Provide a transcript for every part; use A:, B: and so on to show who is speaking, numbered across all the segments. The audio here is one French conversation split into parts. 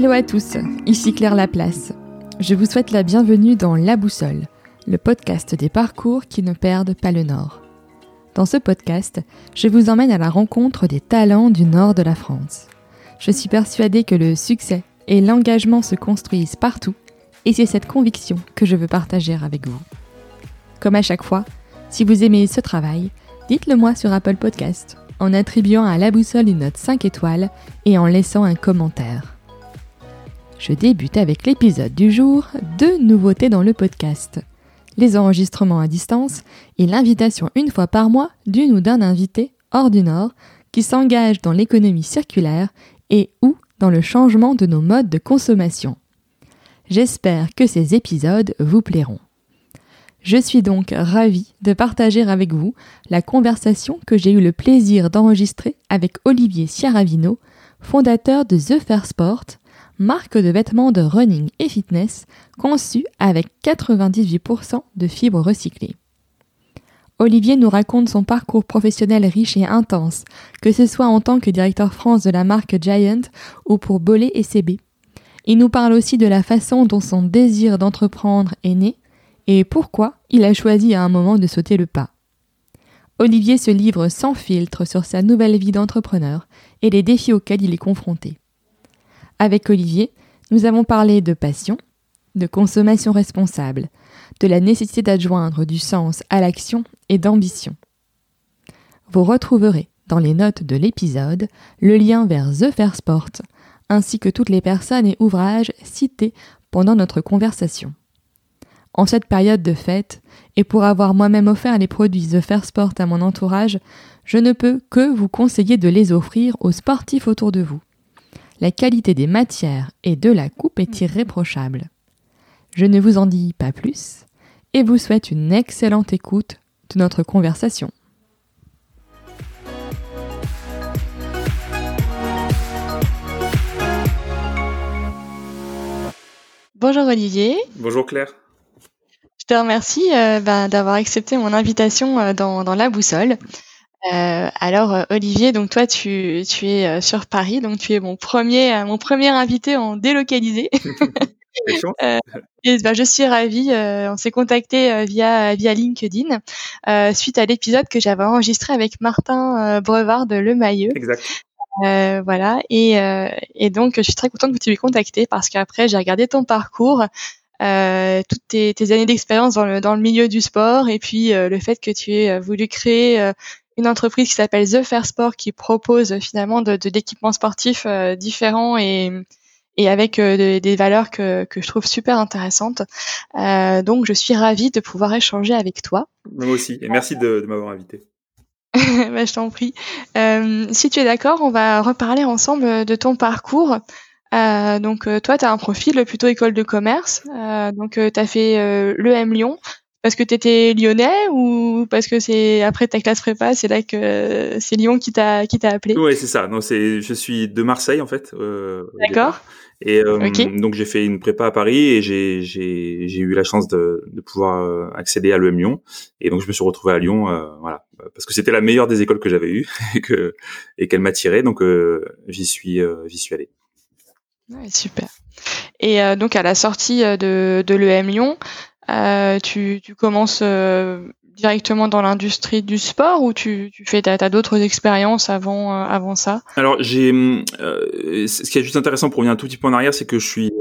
A: Hello à tous, ici Claire Laplace. Je vous souhaite la bienvenue dans La Boussole, le podcast des parcours qui ne perdent pas le nord. Dans ce podcast, je vous emmène à la rencontre des talents du nord de la France. Je suis persuadée que le succès et l'engagement se construisent partout, et c'est cette conviction que je veux partager avec vous. Comme à chaque fois, si vous aimez ce travail, dites-le moi sur Apple Podcast en attribuant à la boussole une note 5 étoiles et en laissant un commentaire. Je débute avec l'épisode du jour, deux nouveautés dans le podcast. Les enregistrements à distance et l'invitation une fois par mois d'une ou d'un invité hors du Nord qui s'engage dans l'économie circulaire et ou dans le changement de nos modes de consommation. J'espère que ces épisodes vous plairont. Je suis donc ravie de partager avec vous la conversation que j'ai eu le plaisir d'enregistrer avec Olivier Ciaravino, fondateur de The Fair Sport, marque de vêtements de running et fitness conçue avec 98% de fibres recyclées. Olivier nous raconte son parcours professionnel riche et intense, que ce soit en tant que directeur France de la marque Giant ou pour Bolé et CB. Il nous parle aussi de la façon dont son désir d'entreprendre est né et pourquoi il a choisi à un moment de sauter le pas. Olivier se livre sans filtre sur sa nouvelle vie d'entrepreneur et les défis auxquels il est confronté. Avec Olivier, nous avons parlé de passion, de consommation responsable, de la nécessité d'adjoindre du sens à l'action et d'ambition. Vous retrouverez dans les notes de l'épisode le lien vers The Fair Sport, ainsi que toutes les personnes et ouvrages cités pendant notre conversation. En cette période de fête, et pour avoir moi-même offert les produits The Fair Sport à mon entourage, je ne peux que vous conseiller de les offrir aux sportifs autour de vous. La qualité des matières et de la coupe est irréprochable. Je ne vous en dis pas plus et vous souhaite une excellente écoute de notre conversation. Bonjour Olivier.
B: Bonjour Claire
A: te remercie euh, ben, d'avoir accepté mon invitation euh, dans, dans, la boussole. Euh, alors Olivier, donc toi tu, tu es sur Paris, donc tu es mon premier mon premier invité en délocalisé. et ben, je suis ravie. on s'est contacté via via LinkedIn suite à l'épisode que j'avais enregistré avec Martin Brevard de Le Mailleux.
B: Exact.
A: Euh, voilà et, et donc je suis très contente que tu m'aies contacté parce qu'après j'ai regardé ton parcours euh, toutes tes, tes années d'expérience dans le, dans le milieu du sport et puis euh, le fait que tu aies euh, voulu créer euh, une entreprise qui s'appelle The Fair Sport qui propose finalement de, de d'équipements sportifs différents et, et avec des valeurs que, que je trouve super intéressantes. donc je suis ravie de pouvoir échanger avec toi.
B: Moi aussi, et merci de, de m'avoir invité.
A: bah, je t'en prie. Euh, si tu es d'accord, on va reparler ensemble de ton parcours. Euh, donc euh, toi, tu as un profil plutôt école de commerce. Euh, donc tu as fait l'EM Lyon parce que tu étais lyonnais ou parce que c'est après ta classe prépa, c'est là que c'est Lyon qui t'a qui t'a appelé?
B: Oui, c'est ça. Non, c'est je suis de Marseille en fait.
A: D'accord.
B: Et donc j'ai fait une prépa à Paris et j'ai j'ai j'ai eu la chance de de pouvoir accéder à l'EM Lyon et donc je me suis retrouvé à Lyon voilà parce que c'était la meilleure des écoles que j'avais eues et que et qu'elle m'attirait donc j'y suis j'y suis allé.
A: Ouais, super. Et euh, donc à la sortie euh, de, de l'EM Lyon, euh, tu, tu, commences euh, directement dans l'industrie du sport ou tu, tu fais t'as, d'autres expériences avant avant ça?
B: Alors j'ai ce qui est juste intéressant pour revenir un tout petit peu en arrière, c'est que je suis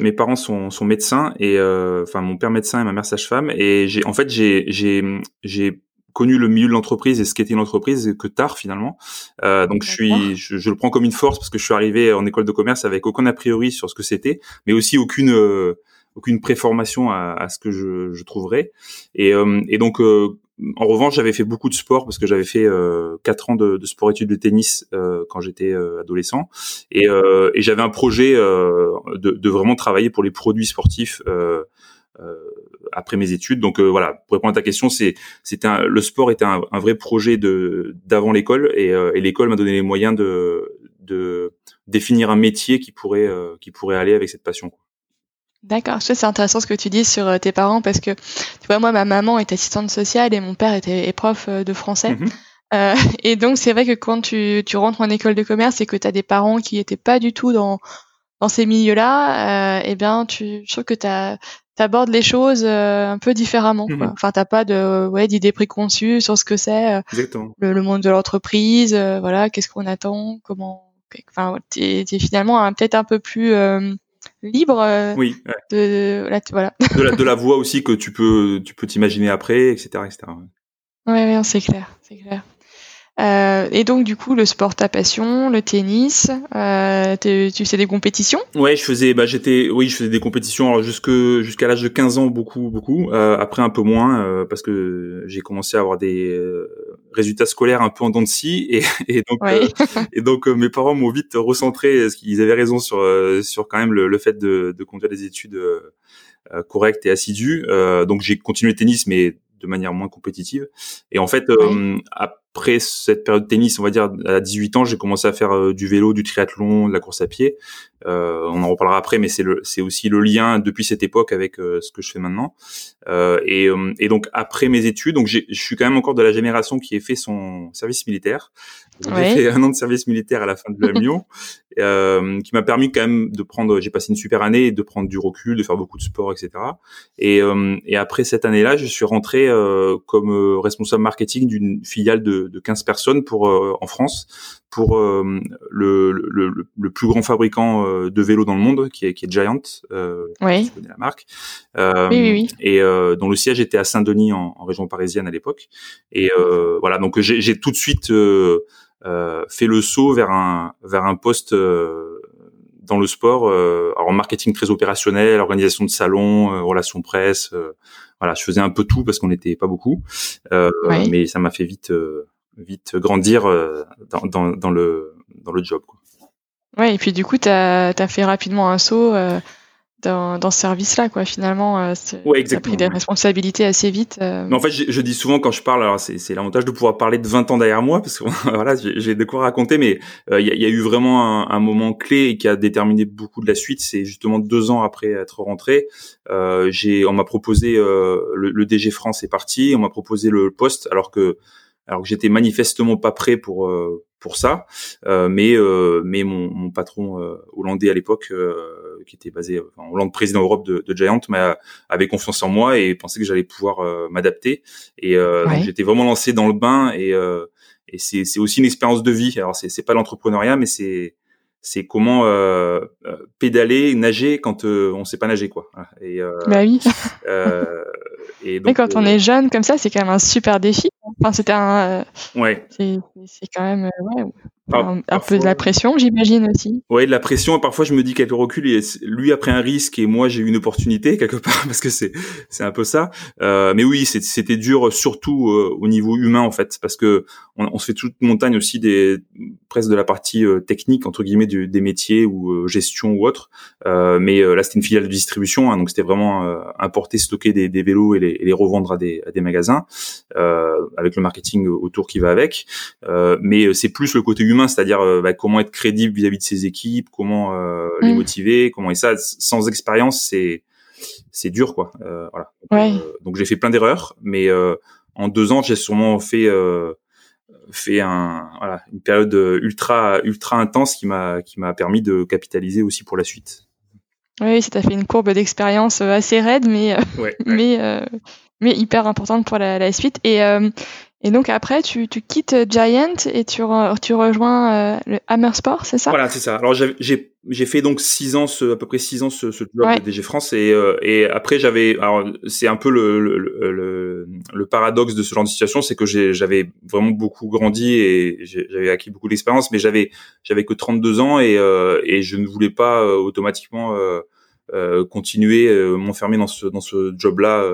B: mes parents sont, sont médecins et enfin mon père médecin et ma mère sage-femme et j'ai en fait j'ai j'ai j'ai connu le milieu de l'entreprise et ce qu'était une entreprise que tard finalement. Euh, donc je suis, je, le prends comme une force parce que je suis arrivé en école de commerce avec aucun a priori sur ce que c'était, mais aussi aucune euh, aucune préformation à, à, ce que je, je trouverais. Et, euh, et donc euh, en revanche, j'avais fait beaucoup de sport parce que j'avais fait euh, quatre ans de, de sport-études de tennis euh, quand j'étais adolescent, et, et j'avais un projet de, de, vraiment travailler pour les produits sportifs après mes études. Donc euh, voilà, pour répondre à ta question, c'est c'était le sport était un, vrai projet de d'avant l'école et, euh, et l'école m'a donné les moyens de de définir un métier qui pourrait euh, qui pourrait aller avec cette passion.
A: D'accord, je c'est intéressant ce que tu dis sur tes parents parce que tu vois moi ma maman est assistante sociale et mon père était prof de français. Mm-hmm. Euh, et donc c'est vrai que quand tu, tu rentres en école de commerce et que tu as des parents qui étaient pas du tout dans dans ces milieux-là, eh bien, tu, je trouve que tu abordes les choses un peu différemment. Quoi. Mmh enfin, t'as pas de ouais d'idées préconçues sur ce que c'est le, le, monde de l'entreprise. voilà, qu'est-ce qu'on attend, comment. Enfin, t'es es finalement peut-être un peu plus libre euh,
B: oui,
A: de, la, voilà.
B: de, la, de la voix aussi que tu peux tu peux t'imaginer après etc etc
A: ouais, ouais c'est clair c'est clair euh, et donc du coup le sport ta passion, le tennis, euh, tu faisais des compétitions?
B: Ouais, je faisais, bah j'étais, oui, je faisais des compétitions alors jusque jusqu'à l'âge de 15 ans beaucoup beaucoup. Euh, après un peu moins euh, parce que j'ai commencé à avoir des euh, résultats scolaires un peu en dents de scie et, et donc et donc mes parents m'ont vite recentré, parce qu'ils avaient raison sur sur quand même le, le fait de, de conduire des études correctes et assidues. donc j'ai continué le tennis mais de manière moins compétitive. Et en fait, après cette période de tennis, on va dire à 18 ans, j'ai commencé à faire euh, du vélo, du triathlon, de la course à pied. Euh, on en reparlera après, mais c'est le, c'est aussi le lien depuis cette époque avec euh, ce que je fais maintenant. Euh, et, euh, et, donc après mes études, donc je suis quand même encore de la génération qui a fait son service militaire. J'ai fait un an de service militaire à la fin de l'Amion, euh, qui m'a permis quand même de prendre. J'ai passé une super année, de prendre du recul, de faire beaucoup de sport, etc. Et, et après cette année-là, je suis rentré comme responsable marketing d'une filiale de, de 15 personnes pour en France pour euh, le, le, le, plus grand fabricant euh, de vélos dans le monde, qui est, qui est Giant, euh,
A: oui.
B: connais la marque, euh, oui, oui, et euh, dont le siège était à Saint-Denis en, en, région parisienne à l'époque. Et euh, voilà, donc j'ai tout de suite fait le saut vers un vers un poste dans le sport, alors en marketing très opérationnel, organisation de salons, relations presse. voilà, je faisais un peu tout parce qu'on n'était pas beaucoup, mais ça m'a fait vite vite grandir euh, dans, dans, dans, le, dans le job. Quoi.
A: Ouais, et puis du coup, tu as, as, fait rapidement un saut euh, dans, dans ce service-là, quoi. Finalement, euh,
B: ouais,
A: tu as pris des responsabilités assez vite.
B: Mais en fait, je, je, dis souvent quand je parle, alors c'est l'avantage de pouvoir parler de 20 ans derrière moi, parce que voilà, j'ai de quoi raconter, mais il y, a, y, a, eu vraiment un, un, moment clé qui a déterminé beaucoup de la suite. C'est justement deux ans après être rentré, j'ai on m'a proposé le, le, DG France est parti, on m'a proposé le poste, alors que alors que j'étais manifestement pas prêt pour euh, pour ça, euh, mais euh, mais mon, mon patron hollandais à l'époque, qui était basé en Hollande, président Europe de, de Giant, avait confiance en moi et pensait que j'allais pouvoir m'adapter. Et j'étais vraiment lancé dans le bain et et c'est c'est aussi une expérience de vie. Alors c'est c'est pas l'entrepreneuriat, mais c'est c'est comment euh, pédaler, nager quand euh, on sait pas nager quoi.
A: Et, euh, bah oui. et donc, Mais quand on est jeune comme ça, c'est quand même un super défi. Enfin, c'était un.
B: ouais.
A: C'est quand même ouais, un, peu de la pression, j'imagine aussi.
B: Ouais, de la pression. Parfois, je me dis qu'avec le recul, lui a pris un risque et moi j'ai eu une opportunité quelque part parce que c'est c'est un peu ça. Euh, mais oui, c'était dur, surtout euh, au niveau humain en fait, parce que on, on, se fait toute montagne aussi des presque de la partie euh, technique entre guillemets du, des métiers ou euh, gestion ou autre. mais là, c'était une filiale de distribution, hein, donc c'était vraiment importer, stocker des, des vélos et les, et les, revendre à des, à des magasins avec le marketing autour qui va avec. mais c'est plus le côté humain c'est-à-dire euh, bah, comment être crédible vis-à-vis de ses équipes, comment euh, les mm. motiver, comment et ça sans expérience c'est c'est dur quoi. Euh, voilà. Donc, j'ai fait plein d'erreurs, mais en deux ans j'ai sûrement fait fait un voilà une période ultra ultra intense qui m'a qui m'a permis de capitaliser aussi pour la suite.
A: Oui, ça t'a fait une courbe d'expérience assez raide, mais mais mais hyper importante pour la, la suite. Et et donc après, tu, tu quittes Giant et tu, tu rejoins euh, le Hammer Sport, c'est ça?
B: Voilà, c'est ça. Alors j'ai j'ai fait donc six ans, ce, à peu près six ans ce, ce job de DG France et, euh, et après j'avais, alors c'est un peu le, le, le, le, paradoxe de ce genre de situation, c'est que j'avais vraiment beaucoup grandi et j'avais acquis beaucoup d'expérience, mais j'avais j'avais que 32 ans et, euh, et je ne voulais pas automatiquement continuer m'enfermer dans ce dans ce job là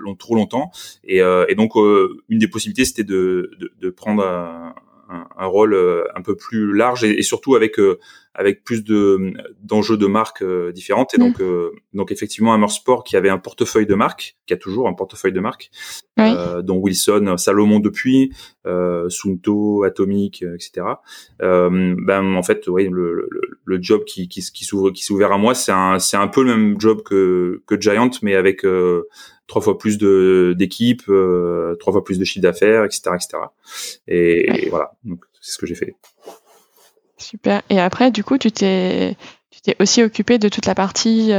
B: long, trop longtemps. Et, euh, et donc, euh, une des possibilités, c'était de, de, de, prendre un, un, rôle euh, un peu plus large et, et surtout avec avec plus de d'enjeux de marques différentes. Et mm. donc donc effectivement, Hammer Sport qui avait un portefeuille de marques, qui a toujours un portefeuille de marques, dont Wilson, Salomon depuis, Sunto, Atomic, etc. ben en fait, oui, le, le, le job qui qui, qui s'ouvre qui s'est ouvert à moi, c'est un c'est un peu le même job que que Giant, mais avec trois fois plus de d'équipes, euh, trois fois plus de chiffre d'affaires, etc., etc. Et, voilà, donc c'est ce que j'ai fait.
A: Super. Et après, du coup, tu t'es tu t'es aussi occupé de toute la partie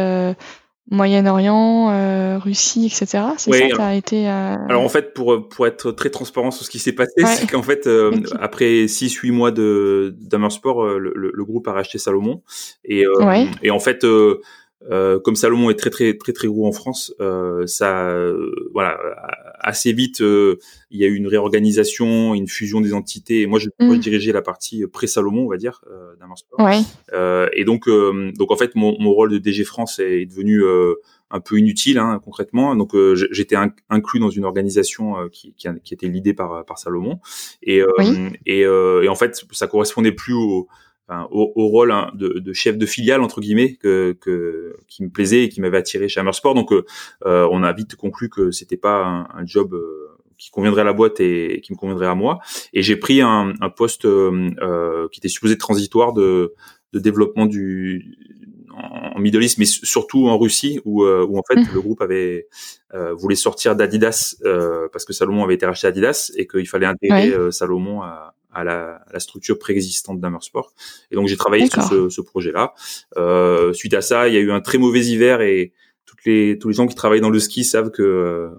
A: Moyen-Orient, euh, Russie, etc. C'est ça, t'as été. Euh...
B: Alors en fait, pour pour être très transparent sur ce qui s'est passé, c'est qu'en fait, euh, après 6-8 mois de d'Amersport, euh, le, le, groupe a racheté Salomon et et en fait. Euh, comme Salomon est très très très très gros en France, euh, ça, voilà, assez vite, il y a eu une réorganisation, une fusion des entités. Et moi, je, mmh. dirigeais la partie pré-Salomon, on va dire, euh,
A: Ouais.
B: et donc, donc en fait, mon, mon, rôle de DG France est devenu un peu inutile hein, concrètement. Donc j'étais inclus dans une organisation qui, qui, qui, était l'idée par, par Salomon et, et, et, en fait ça correspondait plus au, au, au, rôle hein, de, de, chef de filiale entre guillemets que, que qui me plaisait et qui m'avait attiré chez Hammersport. Donc, euh, euh, on a vite conclu que c'était pas un, un job euh, qui conviendrait à la boîte et, qui me conviendrait à moi. Et j'ai pris un, un poste euh, qui était supposé transitoire de, de développement du en Middle East, mais surtout en Russie, où, où en fait mmh. le groupe avait euh, voulait sortir d'Adidas euh, parce que Salomon avait été racheté Adidas et qu'il fallait intégrer Salomon à, à la, la structure préexistante d'Amersport. Et donc j'ai travaillé sur ce, ce projet-là. Euh, suite à ça, il y a eu un très mauvais hiver et toutes les, tous les gens qui travaillent dans le ski savent que euh,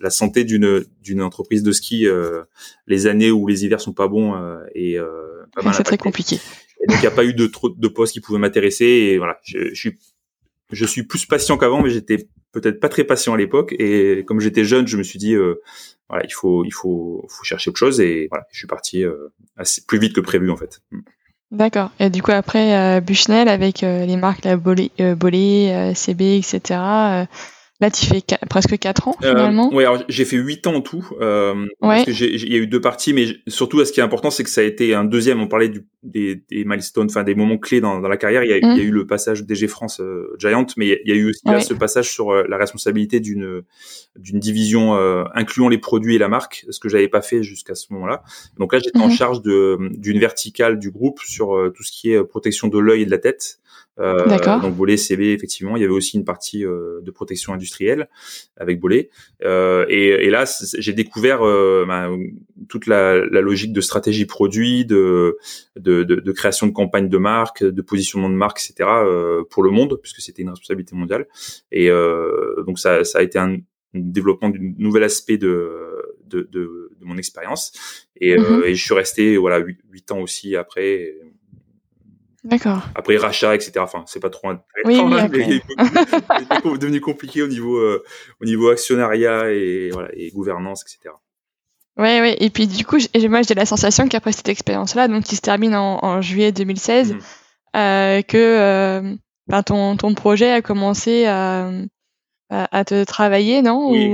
B: la, santé d'une d'une entreprise de ski, euh, les années où les hivers sont pas bons euh, et euh,
A: c'est très compliqué.
B: Et donc il n'y a pas eu de trop de postes qui pouvaient m'intéresser et voilà, je, je suis je suis plus patient qu'avant, mais j'étais peut-être pas très patient à l'époque. Et comme j'étais jeune, je me suis dit, euh, voilà, il faut, il faut, faut chercher autre chose. Et voilà, je suis parti euh, assez plus vite que prévu en fait. Mm.
A: D'accord. Et du coup après euh, Bushnell avec euh, les marques la Bolé, Bolé CB, etc. Là, tu fais presque 4 ans euh, finalement.
B: oui, alors j'ai fait 8 ans en tout. Euh, Parce que il y a eu deux parties, mais surtout, ce qui est important, c'est que ça a été un deuxième. On parlait du, des, des milestones, enfin des moments clés dans, dans la carrière. Il y, a, il y a, mmh. eu le passage DG France euh, Giant, mais il y a eu aussi là, ce passage sur euh, la responsabilité d'une d'une division euh, incluant les produits et la marque, ce que j'avais pas fait jusqu'à ce moment-là. Donc là, j'étais en mmh. charge de d'une verticale du groupe sur tout ce qui est protection de l'œil et de la tête. Euh, donc Bollé, CB, effectivement, il y avait aussi une partie euh, de protection industrielle avec Bollé. Euh, et, et, là, j'ai découvert bah, toute la, la, logique de stratégie produit, de, de, de, de, création de campagne de marque, de positionnement de marque, etc. pour le monde, puisque c'était une responsabilité mondiale. Et donc ça, ça a été un développement d'un nouvel aspect de, de, de, de mon expérience. Et, mm-hmm. et, je suis resté voilà huit ans aussi après.
A: D'accord.
B: Après rachat, etc. Enfin, c'est pas trop
A: un oui, oui,
B: c'est devenu compliqué au niveau euh, au niveau actionnariat et voilà et gouvernance, etc.
A: Ouais, ouais. Et puis du coup, moi j'ai la sensation qu'après cette expérience-là, donc qui se termine en, en juillet 2016, mmh. euh, que euh, ben, ton ton projet a commencé à à, te travailler, non?
B: Oui,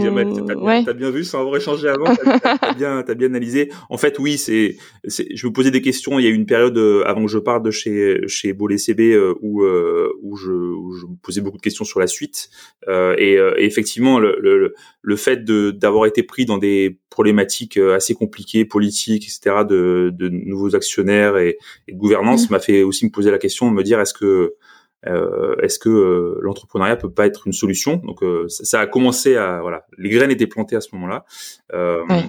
B: t'as bien, vu sans avoir échangé avant, t'as as bien, as bien analysé. En fait, oui, c'est, je me posais des questions. Il y a eu une période euh, avant que je parte de chez chez Bolé CB euh, où euh, où je, où je me posais beaucoup de questions sur la suite. Et, et, effectivement, le, le, le fait de d'avoir été pris dans des problématiques assez compliquées, politiques, etc., de, de nouveaux actionnaires et, et de gouvernance, mmh. m'a fait aussi me poser la question de me dire est-ce que est-ce que euh, l'entrepreneuriat peut pas être une solution? Donc euh, ça, a commencé à voilà, les graines étaient plantées à ce moment-là.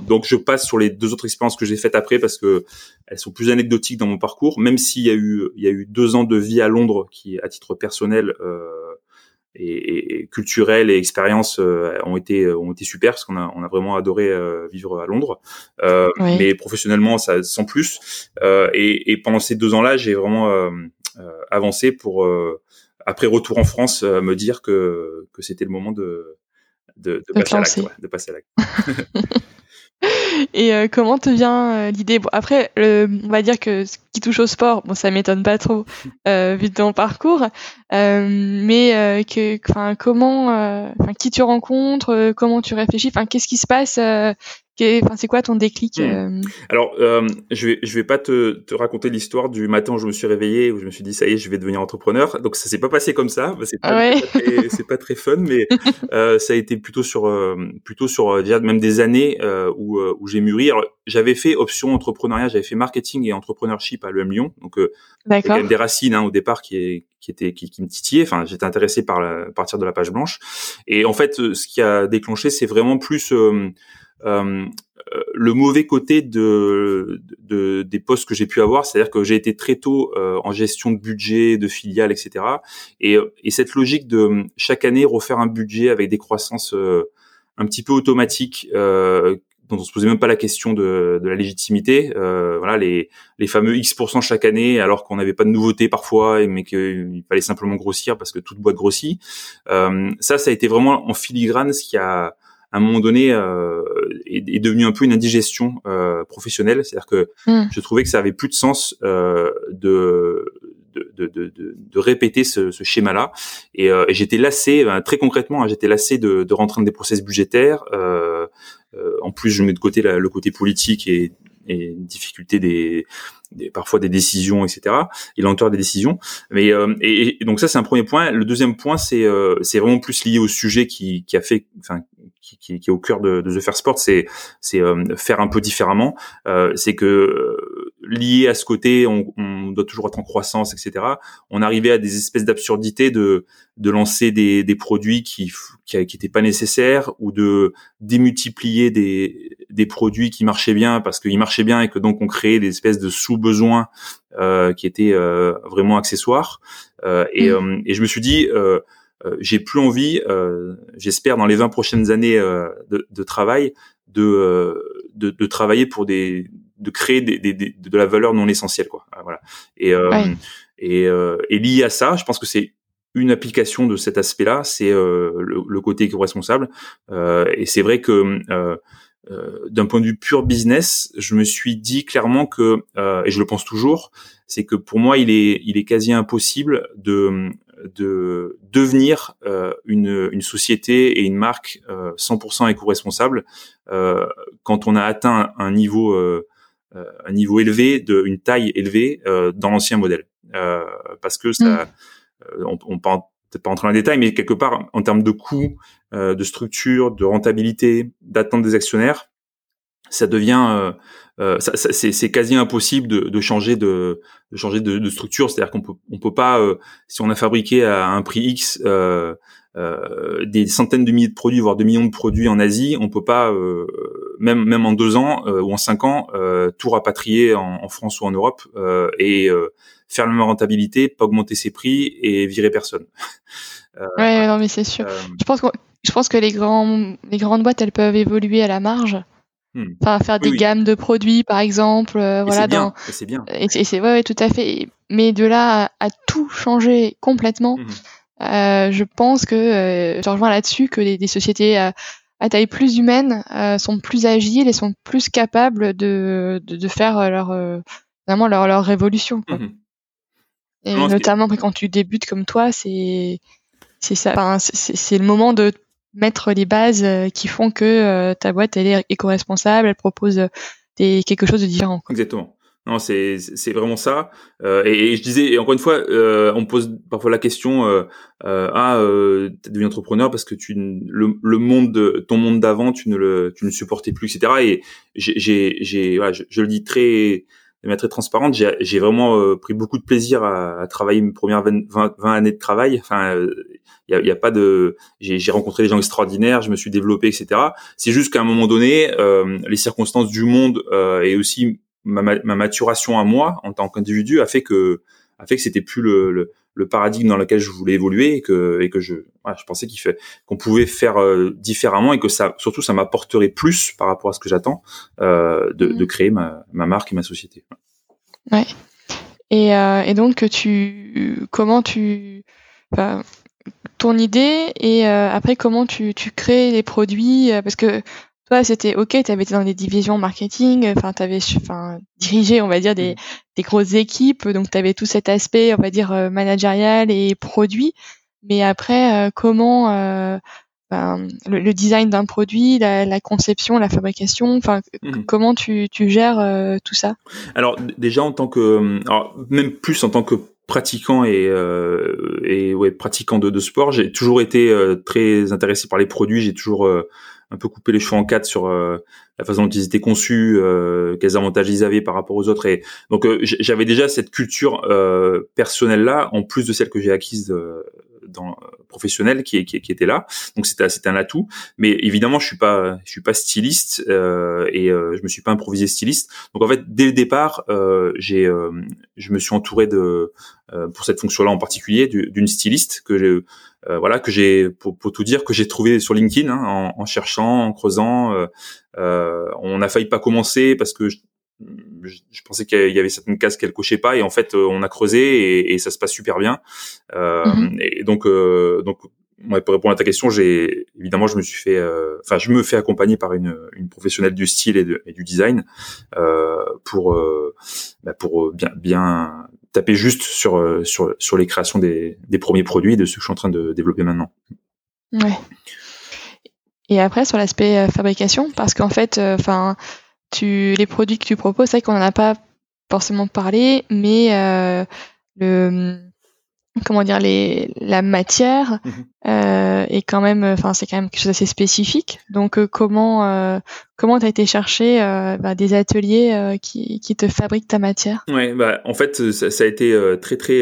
B: Donc je passe sur les deux autres expériences que j'ai faites après parce que elles sont plus anecdotiques dans mon parcours, même s'il y a eu il y a eu deux ans de vie à Londres qui à titre personnel et, et, culturel et expérience ont été ont été super parce qu'on a on a vraiment adoré vivre à Londres. Mais professionnellement ça sans plus. Et, et, pendant ces deux ans là j'ai vraiment avancé pour après retour en France, euh, me dire que, que c'était le moment de, de, de, passer, à l'acte, ouais, de passer à l'acte.
A: Et euh, comment te vient euh, l'idée? Bon, Après, on va dire que ce qui touche au sport, bon, ça m'étonne pas trop euh, vu ton parcours, mais que, comment, qui tu rencontres, comment tu réfléchis, qu'est-ce qui se passe c'est quoi ton déclic hmm. euh?
B: Alors, euh, je vais je vais pas te, te raconter l'histoire du matin où je me suis réveillé où je me suis dit ça y est, je vais devenir entrepreneur. Donc ça s'est pas passé comme ça. C'est pas, c'est pas, très fun, mais euh, ça a été plutôt sur euh, plutôt sur euh, déjà même des années où où j'ai mûri. J'avais fait option entrepreneuriat, j'avais fait marketing et entrepreneurship à l'EM Lyon. Donc quand même des racines hein, au départ qui est qui était qui, qui me titillaient. Enfin, j'étais intéressé par la, partir de la page blanche. Et en fait, ce qui a déclenché, c'est vraiment plus euh, le mauvais côté de, de des postes que j'ai pu avoir, c'est-à-dire que j'ai été très tôt en gestion de budget, de filiales, etc. Et, et cette logique de chaque année refaire un budget avec des croissances un petit peu automatiques dont on se posait même pas la question de, de la légitimité. Euh, voilà, les, les fameux X% chaque année, alors qu'on n'avait pas de nouveautés parfois, mais qu'il fallait simplement grossir parce que toute boîte grossit. Euh, ça, ça a été vraiment en filigrane ce qui a à un moment donné euh, est, est, devenu un peu une indigestion euh, professionnelle. C'est-à-dire que mmh. je trouvais que ça avait plus de sens euh, de de, de, de, de, répéter ce, ce schéma-là. Et, euh, et j'étais lassé, ben, très concrètement, hein, j'étais lassé de, de rentrer dans des process budgétaires. Euh, euh, en plus, je mets de côté le côté politique et, et difficulté des, des, parfois des décisions, etc. et lenteur des décisions. Mais euh, et, donc ça c'est un premier point. Le deuxième point c'est euh, c'est vraiment plus lié au sujet qui, qui a fait, enfin qui, qui, qui, est au cœur de, de The First Sport, c'est c'est euh, faire un peu différemment. c'est que lié à ce côté, on, on, doit toujours être en croissance, etc. On arrivait à des espèces d'absurdités de de lancer des, des produits qui qui n'étaient pas nécessaires ou de démultiplier des des produits qui marchaient bien parce qu'ils marchaient bien et que donc on créait des espèces de sous-besoins euh, qui étaient euh, vraiment accessoires. Euh, et, mmh. euh, et je me suis dit, euh, j'ai plus envie, j'espère dans les 20 prochaines années de, de, travail, de, de, de travailler pour des de créer des, des, de la valeur non essentielle quoi. Voilà. Et et, et lié à ça je pense que c'est une application de cet aspect-là, c'est euh, le, le, côté éco-responsable. Euh, et c'est vrai que euh, d'un point de vue pur business, je me suis dit clairement que, euh, et je le pense toujours, c'est que pour moi, il est, il est quasi impossible de, de devenir euh, une, une, société et une marque 100% éco-responsable quand on a atteint un niveau, un niveau élevé, de, une taille élevée dans l'ancien modèle, parce que ça, mmh. on, on peut-être pas entrer dans les détails, mais quelque part, en termes de coûts, euh, de structure, de rentabilité, d'attente des actionnaires, ça devient, euh, euh c'est quasi impossible de, de, changer de, de changer de, de structure. C'est-à-dire qu'on peut, on peut pas, euh, si on a fabriqué à un prix X euh, des centaines de milliers de produits, voire de millions de produits en Asie, on peut pas, même même en deux ans ou en cinq ans, tout rapatrier en, en, France ou en Europe et faire la même rentabilité, pas augmenter ses prix et virer personne.
A: euh, ouais, non mais c'est sûr. Euh, je pense que je pense que les grands les grandes boîtes elles peuvent évoluer à la marge. Hmm. Enfin, faire des gammes de produits, par exemple, euh, voilà.
B: Dans... C'est bien.
A: Et c'est ouais, ouais, tout à fait. Mais de là à, tout changer complètement, hmm. euh, je pense que euh, je rejoins là-dessus que les, des sociétés à, à, taille plus humaine euh, sont plus agiles et sont plus capables de, de, de faire leur vraiment leur, leur révolution. Quoi. Hmm. Et notamment quand tu débutes comme toi, c'est c'est ça. Enfin, c'est le moment de mettre les bases euh, qui font que euh, ta boîte elle est éco-responsable, elle propose euh, des, quelque chose de différent.
B: Exactement. Non, c'est c'est vraiment ça. Euh, et, je disais, et encore une fois, euh, on me pose parfois la question euh, ah, t'es devenu entrepreneur parce que tu le, le monde de ton monde d'avant, tu ne le tu ne supportais plus, etc. Et j'ai j'ai voilà, je, je, le dis très de manière très transparente, j'ai vraiment euh, pris beaucoup de plaisir à, à travailler mes premières 20, 20, années de travail. Enfin, il euh, y, a, y, a, pas de, j'ai rencontré des gens extraordinaires, je me suis développé, etc. C'est juste qu'à un moment donné, euh, les circonstances du monde et aussi ma, ma, maturation à moi en tant qu'individu a fait que a fait que c'était plus le, le, le, paradigme dans lequel je voulais évoluer et que et que je je pensais qu'il fait qu'on pouvait faire euh, différemment et que ça surtout ça m'apporterait plus par rapport à ce que j'attends euh, de, de, mmh. créer ma, ma marque et ma société.
A: Ouais. Et, euh, et donc tu comment tu ton idée et après comment tu, tu crées les produits parce que toi, c'était OK, tu avais été dans des divisions marketing, enfin, tu avais enfin, dirigé, on va dire, des, mmh. des grosses équipes, donc tu avais tout cet aspect, on va dire, euh, managérial et produit. Mais après, euh, comment euh, ben, le, design d'un produit, la, la, conception, la fabrication, enfin, mmh. comment tu, tu gères euh, tout ça?
B: Alors, déjà, en tant que, alors, même plus en tant que pratiquant et, euh, et ouais, pratiquant de, de sport, j'ai toujours été très intéressé par les produits, j'ai toujours un peu couper les cheveux en quatre sur euh, la façon dont ils étaient conçus, euh, quels avantages ils avaient par rapport aux autres. Et donc euh, j'avais déjà cette culture personnelle là, en plus de celle que j'ai acquise dans professionnel qui, qui, qui était là. Donc c'était c'était un atout. Mais évidemment, je suis pas je suis pas styliste et je me suis pas improvisé styliste. Donc en fait, dès le départ, j'ai je me suis entouré de pour cette fonction-là en particulier d'une styliste que j'ai voilà que j'ai pour, pour, tout dire que j'ai trouvé sur LinkedIn hein, en, en, cherchant en creusant euh, on a failli pas commencer parce que je, je pensais qu'il y avait certaines cases qu'elle cochait pas et en fait euh, on a creusé et, et ça se passe super bien. Euh, mhm. et donc euh, donc pour répondre à ta question j'ai évidemment je me suis fait euh, enfin je me fais accompagner par une, une professionnelle du style et, de, et du design euh, pour bah pour bien bien taper juste sur sur sur les créations des, des premiers produits de ceux que je suis en train de développer maintenant.
A: Ouais. Et après sur l'aspect fabrication parce qu'en fait enfin tu, les produits que tu proposes, c'est vrai qu'on n'en a pas forcément parlé, mais euh, le comment dire les la matière mhm. euh, est quand même enfin c'est quand même quelque chose d'assez spécifique. Donc euh, comment euh, comment t'as été chercher euh, bah, des ateliers euh, qui, qui te fabriquent ta matière?
B: Ouais bah en fait ça, ça a été très très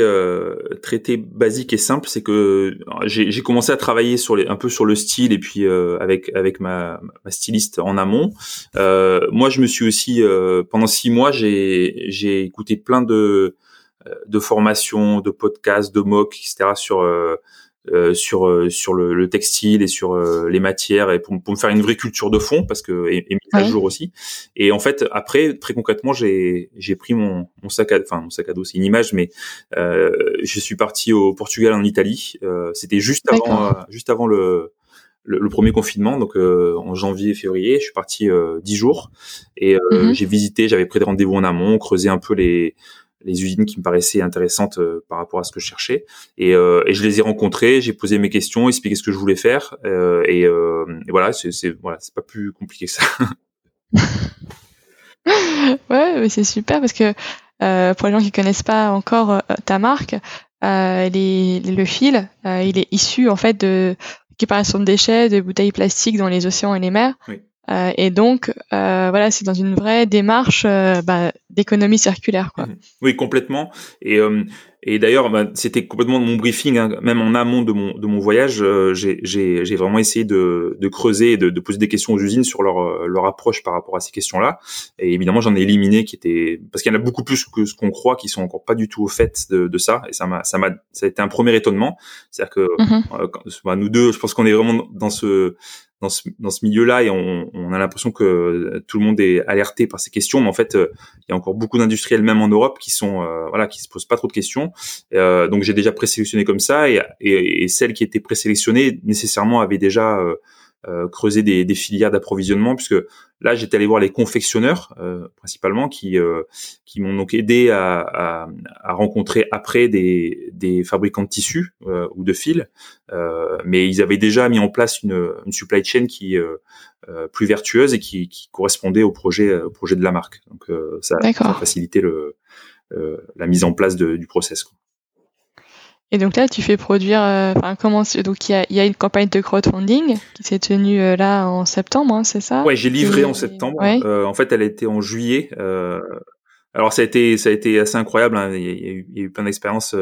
B: traité basique et simple. C'est que j'ai commencé à travailler sur les un peu sur le style et puis avec avec ma, ma styliste en amont. Moi je me suis aussi pendant six mois j'ai j'ai écouté plein de de formation, de podcasts, de mock, etc. sur euh, euh, sur sur le, textile et sur les matières et pour, pour, me faire une vraie culture de fond parce que et, et à jour aussi et en fait après très concrètement j'ai j'ai pris mon, mon sac à enfin mon sac à dos c'est une image mais euh, je suis parti au Portugal en Italie euh, c'était juste avant juste avant le le, premier confinement, donc en janvier février, je suis parti dix jours et mm-hmm. j'ai visité, j'avais pris des rendez-vous en amont, creusé un peu les les usines qui me paraissaient intéressantes euh, par rapport à ce que je cherchais. Et, euh, et je les ai rencontrés, j'ai posé mes questions, expliqué ce que je voulais faire. Euh, et, et, voilà, c'est voilà, c'est pas plus compliqué que ça.
A: ouais, mais c'est super parce que pour les gens qui connaissent pas encore ta marque, les, le fil, il est issu en fait de récupération de déchets, de bouteilles plastiques dans les océans et les mers. Oui. Et donc, voilà, c'est dans une vraie démarche bah, d'économie circulaire. Quoi. Mhm.
B: Oui, complètement. Et, et d'ailleurs, bah, c'était complètement mon briefing, hein, même en amont de mon, de mon voyage, j'ai vraiment essayé de, de creuser et de, de, poser des questions aux usines sur leur, leur approche par rapport à ces questions-là. Et évidemment, j'en ai éliminé qui étaient parce qu'il y en a beaucoup plus que ce qu'on croit qui sont encore pas du tout au fait de, de ça. Et ça m'a ça m'a ça a été un premier étonnement. C'est-à-dire que mhm. bah, nous deux, je pense qu'on est vraiment dans ce dans ce, dans ce milieu-là et on, on a l'impression que tout le monde est alerté par ces questions, mais en fait, euh, il y a encore beaucoup d'industriels, même en Europe, qui sont euh, voilà, qui se posent pas trop de questions. Euh, donc j'ai déjà présélectionné comme ça et, et, et, celles qui étaient présélectionnées nécessairement avaient déjà euh, creuser des, des filières d'approvisionnement puisque là j'étais allé voir les confectionneurs euh, principalement qui euh, qui m'ont donc aidé à, à, à, rencontrer après des, des fabricants de tissus ou de fils. Mais ils avaient déjà mis en place une, une supply chain qui plus vertueuse et qui, qui, correspondait au projet au projet de la marque. Donc ça, ça, a facilité le la mise en place de, du process quoi.
A: Et donc là, tu fais produire. Euh, enfin, comment Donc il y a, y a, une campagne de crowdfunding qui s'est tenue euh, là en septembre, hein, c'est ça?
B: Ouais, j'ai livré en septembre. Euh, en fait, elle a été en juillet. alors ça a été ça a été assez incroyable. Hein. Il, y a eu, il, y a eu, plein d'expériences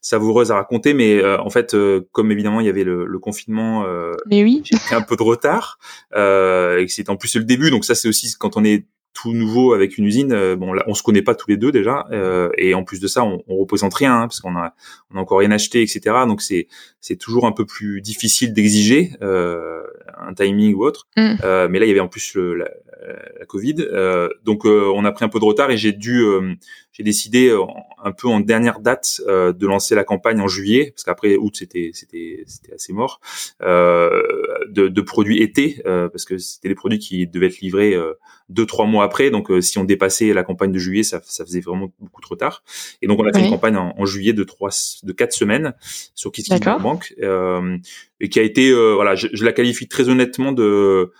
B: savoureuses à raconter, mais en fait, comme évidemment il y avait le, le confinement,
A: mais oui,
B: j'ai pris un peu de retard. et c'est en plus le début, donc ça c'est aussi quand on est tout nouveau avec une usine. Euh, bon, là, on se connaît pas tous les deux déjà, euh, et en plus de ça, on, on représente rien hein, parce qu'on a, on a encore rien acheté, etc. Donc c'est, c'est toujours un peu plus difficile d'exiger euh, un timing ou autre. Mm. Euh, mais là, il y avait en plus le, la, la Covid, euh, donc on a pris un peu de retard et j'ai dû, j'ai décidé un peu en dernière date de lancer la campagne en juillet parce qu'après août c'était, c'était, c'était assez mort, de, de produits été parce que c'était les produits qui devaient être livrés deux trois mois après. Donc euh, si on dépassait la campagne de juillet, ça, ça faisait vraiment beaucoup trop tard. Et donc on a fait une campagne en, juillet de trois de quatre semaines sur KissKissBankBank euh, et qui a été euh, voilà, je, je, la qualifie très honnêtement de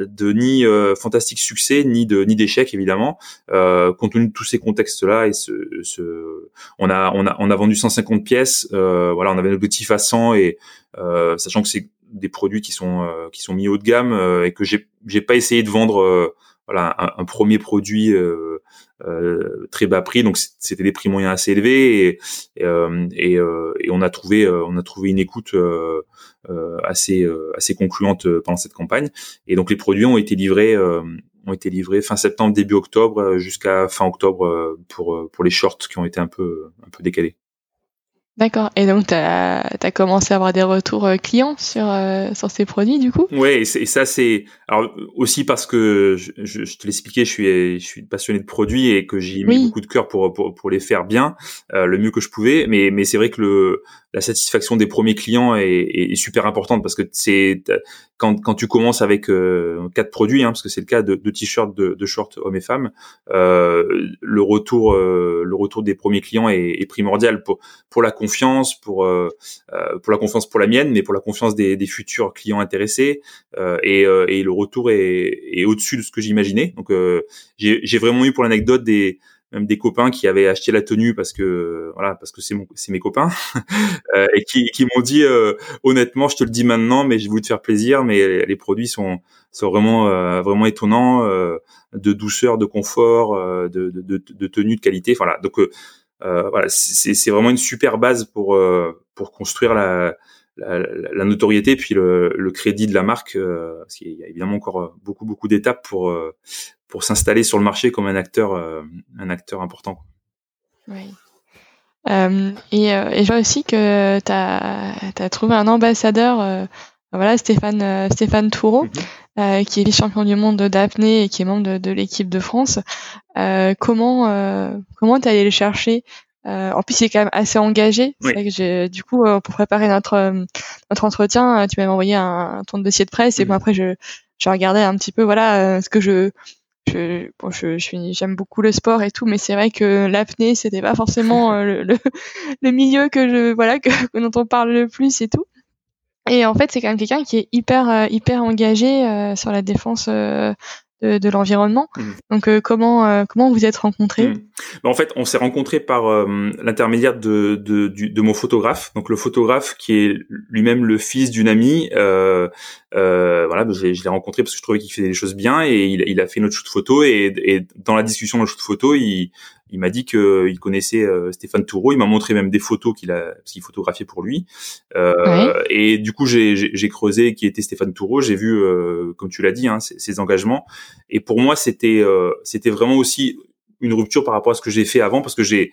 B: de ni euh, fantastique succès ni de ni d'échec évidemment euh, compte tenu de tous ces contextes là et ce, ce on a on a on a vendu 150 pièces euh, voilà on avait un objectif à 100 et sachant que c'est des produits qui sont qui sont mis haut de gamme et que j'ai j'ai pas essayé de vendre voilà un, premier produit euh, très bas prix, donc c'était des prix moyens assez élevés et, et on a trouvé on a trouvé une écoute assez assez concluante pendant cette campagne et donc les produits ont été livrés ont été livrés fin septembre début octobre jusqu'à fin octobre pour pour les shorts qui ont été un peu un peu décalés.
A: D'accord. Et donc, tu as, commencé à avoir des retours euh, clients sur, euh, sur ces produits, du coup?
B: Oui, et, ça, c'est... Alors, aussi parce que, je, je, te l'expliquais, je suis, je suis passionné de produits et que j'ai mis beaucoup de cœur pour, pour, pour les faire bien, euh, le mieux que je pouvais. Mais, mais c'est vrai que le, la satisfaction des premiers clients est, est, super importante parce que c'est quand, quand tu commences avec euh, quatre produits, hein, parce que c'est le cas de, de t-shirts, de, de shorts hommes et femmes, euh, le retour euh, le retour des premiers clients est, est, primordial pour pour la confiance, pour euh, euh, pour la confiance pour la mienne, mais pour la confiance des, des futurs clients intéressés et, et le retour est, est au-dessus de ce que j'imaginais. Donc j'ai vraiment eu pour l'anecdote des même des copains qui avaient acheté la tenue parce que voilà parce que c'est mon c'est mes copains euh, et qui, qui m'ont dit euh, honnêtement je te le dis maintenant mais j'ai voulu te faire plaisir mais les produits sont sont vraiment euh, vraiment étonnants de douceur de confort de, de, de, de, tenue de qualité. Voilà. Donc voilà c'est c'est vraiment une super base pour pour construire la la, la, notoriété puis le, le, crédit de la marque parce qu'il y a évidemment encore beaucoup beaucoup d'étapes pour pour s'installer sur le marché comme un acteur, euh, un acteur important.
A: Oui. Euh, et, euh, et, je vois aussi que tu as, trouvé un ambassadeur, euh, voilà, Stéphane, Stéphane Toureau, mhm. qui est vice-champion du monde d'apnée et qui est membre de, l'équipe de France. comment comment tu allé le chercher? En plus, il est quand même assez engagé. Que du coup, pour préparer notre, notre entretien, tu m'avais envoyé un, ton dossier de presse et moi après, je, je regardais un petit peu voilà ce que je je, bon, je, suis, j'aime beaucoup le sport et tout, mais c'est vrai que l'apnée, c'était pas forcément euh, le, le, milieu que je, voilà, que, dont on parle le plus et tout. Et en fait, c'est quand même quelqu'un qui est hyper, euh, hyper engagé euh, sur la défense de, de l'environnement. Mmh. Donc euh, comment euh, comment vous êtes rencontrés? Mmh.
B: bah, En fait, on s'est rencontrés par euh, l'intermédiaire de, de, de, mon photographe. Donc le photographe qui est lui-même le fils d'une amie. voilà, bah, je, l'ai rencontré parce que je trouvais qu'il faisait des choses bien et il, il a fait notre shoot photo et, et dans la discussion de notre shoot photo, il il m'a dit qu'il euh, connaissait euh, Stéphane Toureau. Il m'a montré même des photos qu'il a, qu'il photographiait pour lui. Euh, Et du coup, j'ai creusé qui était Stéphane Toureau. J'ai vu, euh, comme tu l'as dit, hein, ses, ses, engagements. Et pour moi, c'était, c'était vraiment aussi une rupture par rapport à ce que j'ai fait avant, parce que j'ai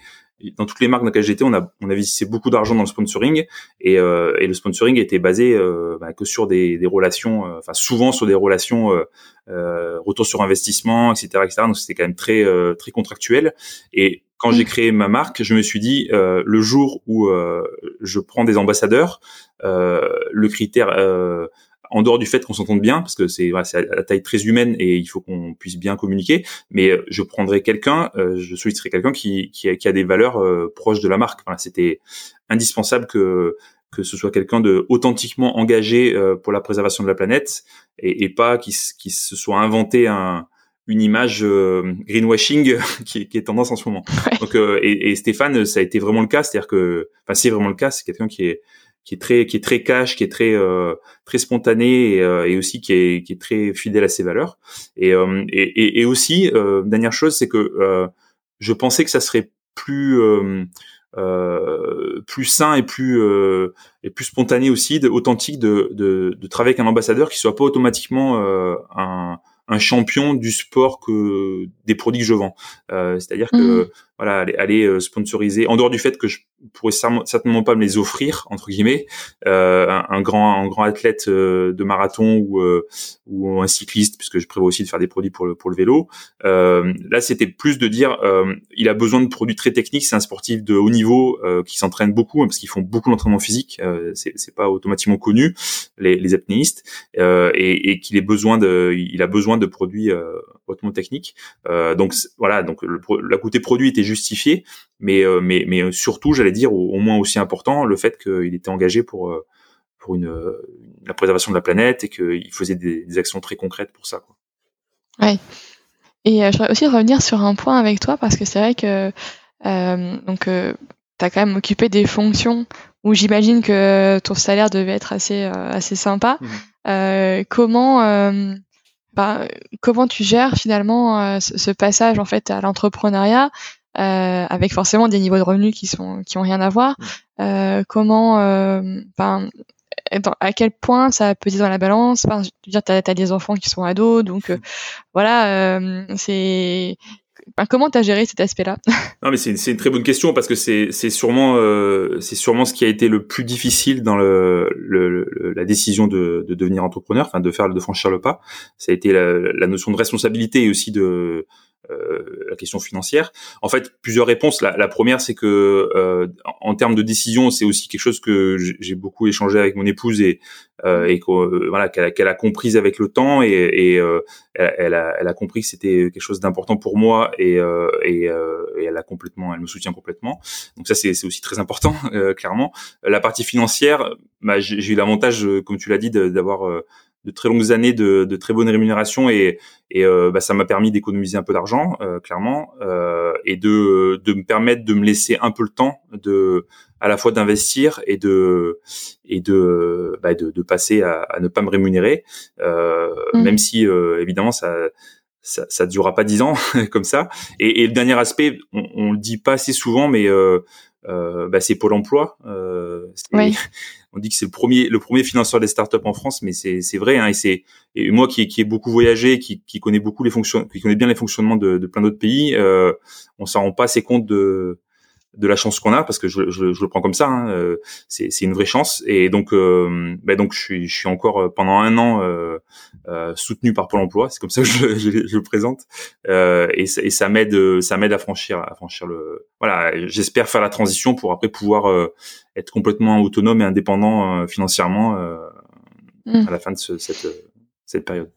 B: dans toutes les marques dans lesquelles j'étais, on a on a investi beaucoup d'argent dans le sponsoring et, euh, le sponsoring était basé euh, bah, que sur des, des relations, euh, enfin souvent sur des relations euh, retour sur investissement, etc., etc. Donc c'était quand même très très contractuel. Et quand j'ai créé ma marque, je me suis dit le jour où je prends des ambassadeurs, le critère en dehors du fait qu'on s'entende bien, parce que c'est voilà, à la taille très humaine et il faut qu'on puisse bien communiquer, mais euh, je prendrai quelqu'un, euh, je solliciterai quelqu'un qui, qui, a, qui, a, des valeurs euh, proches de la marque. Voilà, C'était indispensable que que ce soit quelqu'un de authentiquement engagé pour la préservation de la planète et, et pas qui, qui se soit inventé un, une image greenwashing qui, qui, est tendance en ce moment. Donc, et, et, Stéphane, ça a été vraiment le cas, c'est-à-dire que, enfin, c'est vraiment le cas, c'est quelqu'un qui est qui est très qui est très cash, qui est très euh, très spontané et, euh, et, aussi qui est qui est très fidèle à ses valeurs. Et euh, et, et, aussi dernière chose, c'est que je pensais que ça serait plus plus sain et plus et plus spontané aussi, de, authentique de, de, de travailler avec un ambassadeur qui soit pas automatiquement un un champion du sport que des produits que je vends. Euh, C'est-à-dire que mmh. Voilà, aller, aller, euh, sponsoriser en dehors du fait que je pourrais certainement pas me les offrir entre guillemets, euh, un, grand un grand athlète euh, de marathon ou euh, ou un cycliste, puisque je prévois aussi de faire des produits pour le pour le vélo. là, c'était plus de dire, il a besoin de produits très techniques. C'est un sportif de haut niveau qui s'entraîne beaucoup hein, parce qu'ils font beaucoup d'entraînement physique. c'est c'est pas automatiquement connu les, les apnéistes et, et qu'il a besoin de produits euh, hautement techniques. Euh, donc voilà, donc le, la côté produit était justifié, mais euh, mais mais surtout, j'allais dire au, moins aussi important, le fait qu'il était engagé pour pour une, la préservation de la planète et qu'il faisait des, actions très concrètes pour ça. Quoi.
A: Ouais. Et je voudrais aussi revenir sur un point avec toi parce que c'est vrai que donc tu as quand même occupé des fonctions où j'imagine que ton salaire devait être assez assez sympa. Mmh. comment ben, comment tu gères finalement ce, passage en fait à l'entrepreneuriat avec forcément des niveaux de revenus qui sont qui ont rien à voir. Mmh. comment, ben, à quel point ça peut dire dans la balance? Enfin, je veux dire, t'as as des enfants qui sont ados, donc mmh. voilà, c'est comment tu as géré cet aspect-là?
B: Non, mais c'est une très bonne question parce que c'est sûrement euh, sûrement ce qui a été le plus difficile dans le, la décision de, de, devenir entrepreneur, enfin de faire de franchir le pas. Ça a été la notion de responsabilité et aussi de euh, la question financière. En fait, plusieurs réponses. La, la première, c'est que euh, en termes de décision, c'est aussi quelque chose que j'ai beaucoup échangé avec mon épouse et euh, et que, voilà qu'elle a comprise avec le temps et, et elle, a, elle a compris que c'était quelque chose d'important pour moi et, et, et, elle a complètement, elle me soutient complètement. Donc ça, c'est aussi très important, clairement. La partie financière, bah, j'ai eu l'avantage, comme tu l'as dit, d'avoir de très longues années de, de très bonnes rémunérations et, et euh, bah, ça m'a permis d'économiser un peu d'argent euh, clairement euh, et de, de me permettre de me laisser un peu le temps de à la fois d'investir et de et de bah, de, de, passer à, à, ne pas me rémunérer mmh. même si évidemment ça ça, ça durera pas dix ans comme ça. Et, et, le dernier aspect, on, on le dit pas assez souvent, mais euh, euh, bah, c'est Pôle Emploi. Euh, On dit que c'est le premier, le premier financeur des startups en France, mais c'est, vrai. Hein, et c'est moi qui, qui ai beaucoup voyagé, qui, qui connais beaucoup les fonctions, qui connais bien les fonctionnements de, de plein d'autres pays, euh, on s'en rend pas assez compte de de la chance qu'on a parce que je, je, je, le prends comme ça hein, euh, c'est une vraie chance et donc euh, bah donc je suis je suis encore euh, pendant un an euh, soutenu par Pôle Emploi c'est comme ça que je, je, le présente et, et ça m'aide ça m'aide à franchir à franchir le voilà j'espère faire la transition pour après pouvoir être complètement autonome et indépendant financièrement mmh. à la fin de ce, cette cette période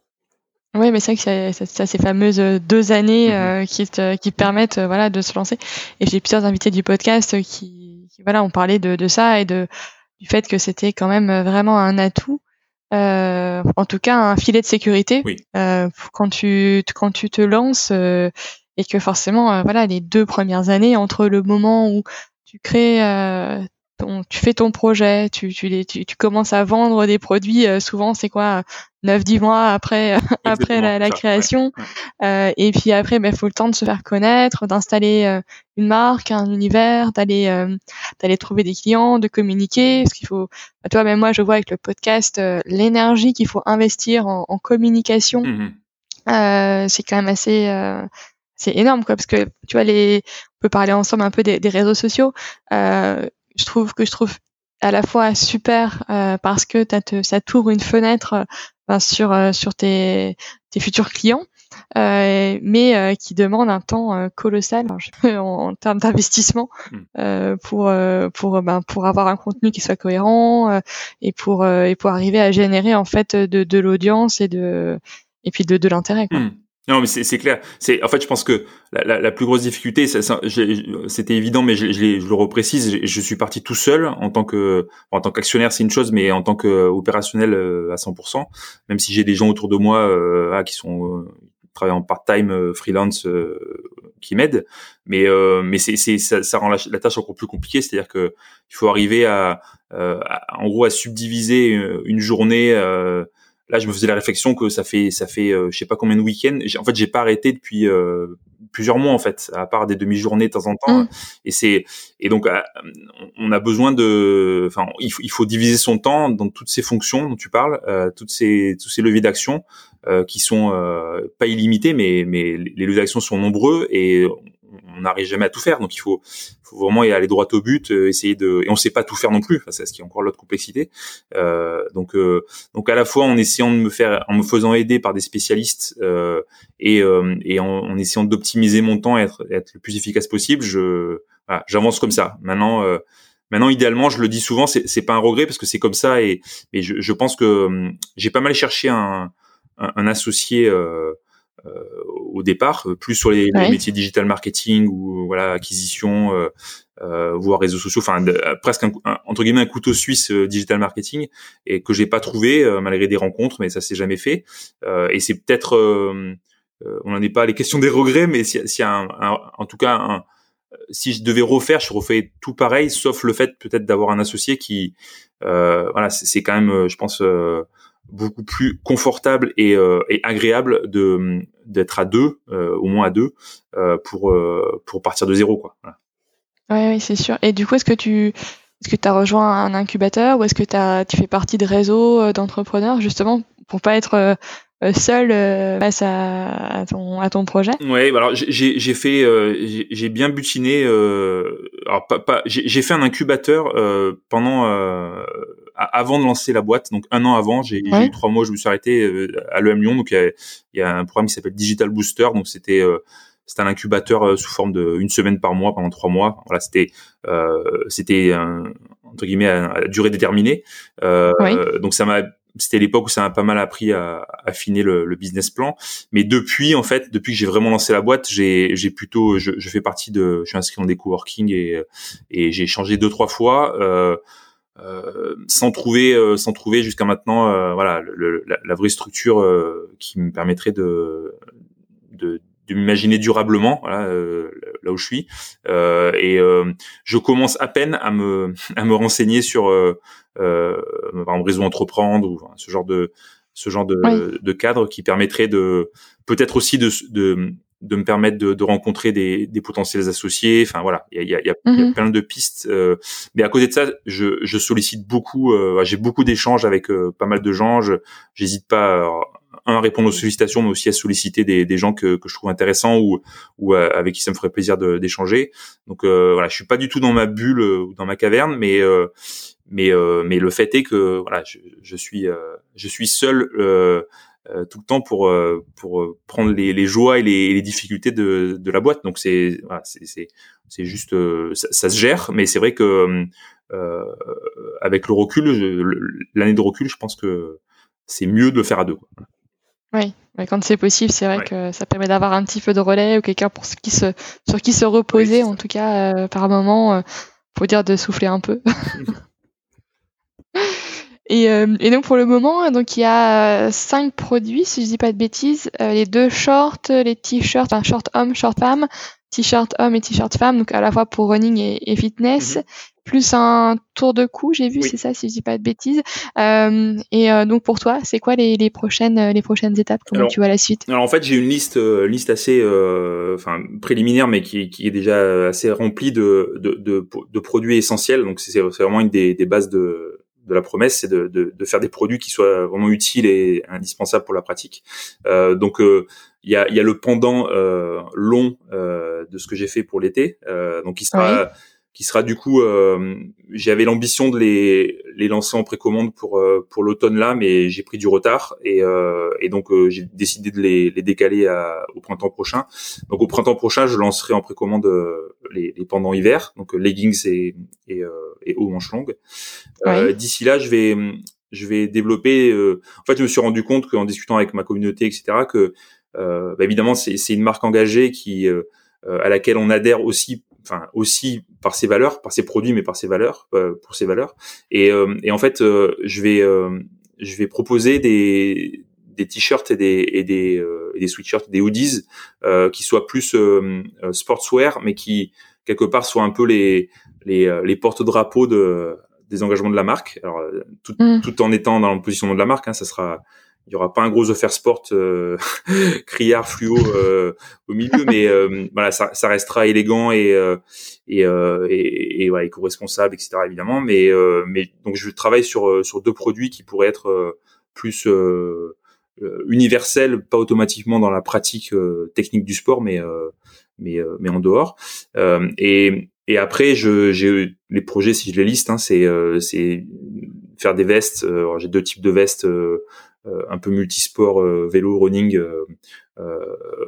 A: oui, mais c'est vrai que ça, ces fameuses euh, deux années mhm. euh, qui, qui permettent euh, voilà de se lancer. Et j'ai plusieurs invités du podcast qui, qui voilà ont parlé de, de, ça et de du fait que c'était quand même vraiment un atout, euh, en tout cas un filet de sécurité
B: oui.
A: euh, quand tu quand tu te lances et que forcément voilà les deux premières années entre le moment où tu crées tu fais ton projet, tu, tu, tu, tu, commences à vendre des produits, euh, souvent c'est quoi 9-10 mois après après la, création. Euh, et puis après, il ben, faut le temps de se faire connaître, d'installer euh, une marque, un univers, d'aller d'aller trouver des clients, de communiquer. Parce qu'il faut, bah, toi même moi, je vois avec le podcast l'énergie qu'il faut investir en, en communication. Mmh c'est quand même assez c'est énorme quoi parce que tu vois les on peut parler ensemble un peu des, des réseaux sociaux euh, je trouve que je trouve à la fois super euh, parce que te, ça t'ouvre une fenêtre euh, sur euh, sur tes, tes futurs clients, euh, mais qui demande un temps colossal en, en, termes d'investissement hmm. pour pour ben, pour avoir un contenu qui soit cohérent et pour et pour arriver à générer en fait de, de l'audience et de et puis de, de l'intérêt.
B: Hmm. Non, mais c'est clair. C'est en fait, je pense que la, la, la plus grosse difficulté, c'était évident, mais je, je, je, le reprécise. Je, suis parti tout seul en tant que en tant qu'actionnaire, c'est une chose, mais en tant qu'opérationnel euh, à 100%. Même si j'ai des gens autour de moi euh, ah, qui sont euh, travaillent en part-time, euh, freelance, qui m'aident, mais mais c'est ça, ça rend la, tâche encore plus compliquée. C'est-à-dire que il faut arriver à, à, en gros à subdiviser une, journée là je me faisais la réflexion que ça fait ça fait euh, je sais pas combien de week-ends en fait j'ai pas arrêté depuis euh, plusieurs mois en fait à part des demi-journées de temps en temps mm. et c'est et donc euh, on a besoin de enfin il faut, il faut diviser son temps dans toutes ces fonctions dont tu parles toutes ces tous ces leviers d'action qui sont pas illimités mais mais les leviers d'action sont nombreux et on n'arrive jamais à tout faire. Donc il faut, faut vraiment y aller droit au but, euh, essayer de, et on sait pas tout faire non plus. Enfin, c'est ce qui est encore l'autre complexité. Euh, donc, euh, donc à la fois en essayant de me faire, en me faisant aider par des spécialistes euh, et, et en, en, essayant d'optimiser mon temps, et être, être le plus efficace possible, je, voilà, j'avance comme ça. Maintenant. Maintenant, idéalement, je le dis souvent, c'est, c'est pas un regret parce que c'est comme ça et, et je, je pense que hum, j'ai pas mal cherché un, un, un associé euh, euh, au départ, euh, plus sur les, métiers digital marketing ou voilà acquisition, euh, euh, voire réseaux sociaux, enfin presque un, entre guillemets un couteau suisse digital marketing et que j'ai pas trouvé malgré des rencontres, mais ça s'est jamais fait. et c'est peut-être, on n'en est pas à les questions des regrets, mais s'il y a un, en tout cas un, si je devais refaire, je refais tout pareil, sauf le fait peut-être d'avoir un associé qui, euh, voilà, c'est quand même, je pense, beaucoup plus confortable et, et agréable de d'être à deux, au moins à deux, pour pour partir de zéro quoi. Voilà.
A: Ouais, oui, c'est sûr. Et du coup, est-ce que tu est-ce que tu as rejoint un incubateur ou est-ce que tu fais partie de réseaux d'entrepreneurs justement pour pas être euh, seul euh, face à, ton, à ton projet?
B: Ouais, bah alors j'ai j'ai fait euh, j'ai bien butiné. alors pas, pas j'ai fait un incubateur pendant avant de lancer la boîte, donc un an avant, j'ai eu trois mois, je me suis arrêté à l'EM Lyon, donc il y a, y a, un programme qui s'appelle Digital Booster, donc c'était c'était un incubateur sous forme de une semaine par mois pendant trois mois. Voilà, c'était euh, c'était entre guillemets à, durée déterminée. Euh, Donc ça m'a c'était l'époque où ça m'a pas mal appris à, affiner le, le, business plan. Mais depuis, en fait, depuis que j'ai vraiment lancé la boîte, j'ai, j'ai plutôt, je, je, fais partie de, je suis inscrit dans des coworking et, et j'ai changé deux trois fois. Euh, euh, sans trouver euh, sans trouver jusqu'à maintenant euh, voilà le, la, la, vraie structure euh, qui me permettrait de de, de m'imaginer durablement voilà euh, là où je suis. Euh, et je commence à peine à me à me renseigner sur euh, par exemple réseau entreprendre ou ce genre de ce genre de, de cadre qui permettrait de peut-être aussi de, de de me permettre de, de rencontrer des, des, potentiels associés. Enfin voilà, il y a, y, a, y a, plein de pistes. Euh, mais à côté de ça, je, je sollicite beaucoup. Euh, j'ai beaucoup d'échanges avec euh, pas mal de gens. Je j'hésite pas un à répondre aux sollicitations, mais aussi à solliciter des, des gens que, que je trouve intéressants ou ou avec qui ça me ferait plaisir d'échanger. Donc voilà, je suis pas du tout dans ma bulle ou dans ma caverne, mais mais euh, mais le fait est que voilà, je, je suis euh, je suis seul euh, tout le temps pour pour prendre les, les joies et les, les, difficultés de, de la boîte. Donc c'est voilà, c'est c'est juste ça, ça, se gère, mais c'est vrai que euh, avec le recul, l'année de recul, je pense que c'est mieux de le faire à deux. Quoi.
A: Oui, quand c'est possible, c'est vrai que ça permet d'avoir un petit peu de relais ou quelqu'un pour qui se sur qui se reposer, en tout cas euh, par moment. faut dire de souffler un peu. Et, euh, et, donc pour le moment, donc il y a cinq produits, si je dis pas de bêtises, euh, les deux shorts, les t-shirts, un short homme, short femme, t-shirt homme et t-shirt femme, donc à la fois pour running et, fitness, mhm. plus un tour de cou, j'ai vu, c'est ça, si je dis pas de bêtises. Euh, et euh, donc pour toi, c'est quoi les, les, prochaines les prochaines étapes? Comment tu vois la suite?
B: Alors en fait, j'ai une liste liste assez, enfin préliminaire, mais qui, qui est déjà assez remplie de de, de, de produits essentiels. Donc c'est vraiment une des, des bases de de la promesse, c'est de, de, de, faire des produits qui soient vraiment utiles et indispensables pour la pratique. Euh, donc euh, il y, a, y, a, le pendant euh, long euh, de ce que j'ai fait pour l'été, euh, donc il sera qui sera du coup, euh, j'avais l'ambition de les, les lancer en précommande pour euh, pour l'automne là, mais j'ai pris du retard et, euh, et donc j'ai décidé de les, les décaler à, au printemps prochain. Donc au printemps prochain, je lancerai en précommande les, les pendant hiver, donc leggings et et, et hauts manches longues. D'ici là, je vais je vais développer. en fait, je me suis rendu compte qu'en discutant avec ma communauté, etc., que bah, évidemment c'est c'est une marque engagée qui à laquelle on adhère aussi enfin aussi par ses valeurs, par ses produits, mais par ses valeurs, euh, pour ses valeurs. Et, euh, et en fait, euh, je vais je vais proposer des des t-shirts et des et des, des sweatshirts, des hoodies qui soient plus sportswear, mais qui quelque part soient un peu les les, les porte-drapeaux de des engagements de la marque. Alors tout, mmh. tout en étant dans le positionnement de la marque, hein, ça sera il y aura pas un gros offer sport euh, criard fluo euh, au milieu mais euh, voilà ça, ça, restera élégant et euh, et, euh, et, et voilà, éco-responsable etc évidemment mais mais donc je travaille sur sur deux produits qui pourraient être plus universels pas automatiquement dans la pratique technique du sport mais mais mais en dehors et et après, je, j'ai les projets, si je les liste, hein, c'est, c'est faire des vestes. j'ai deux types de vestes euh, un peu multisport euh, vélo running euh,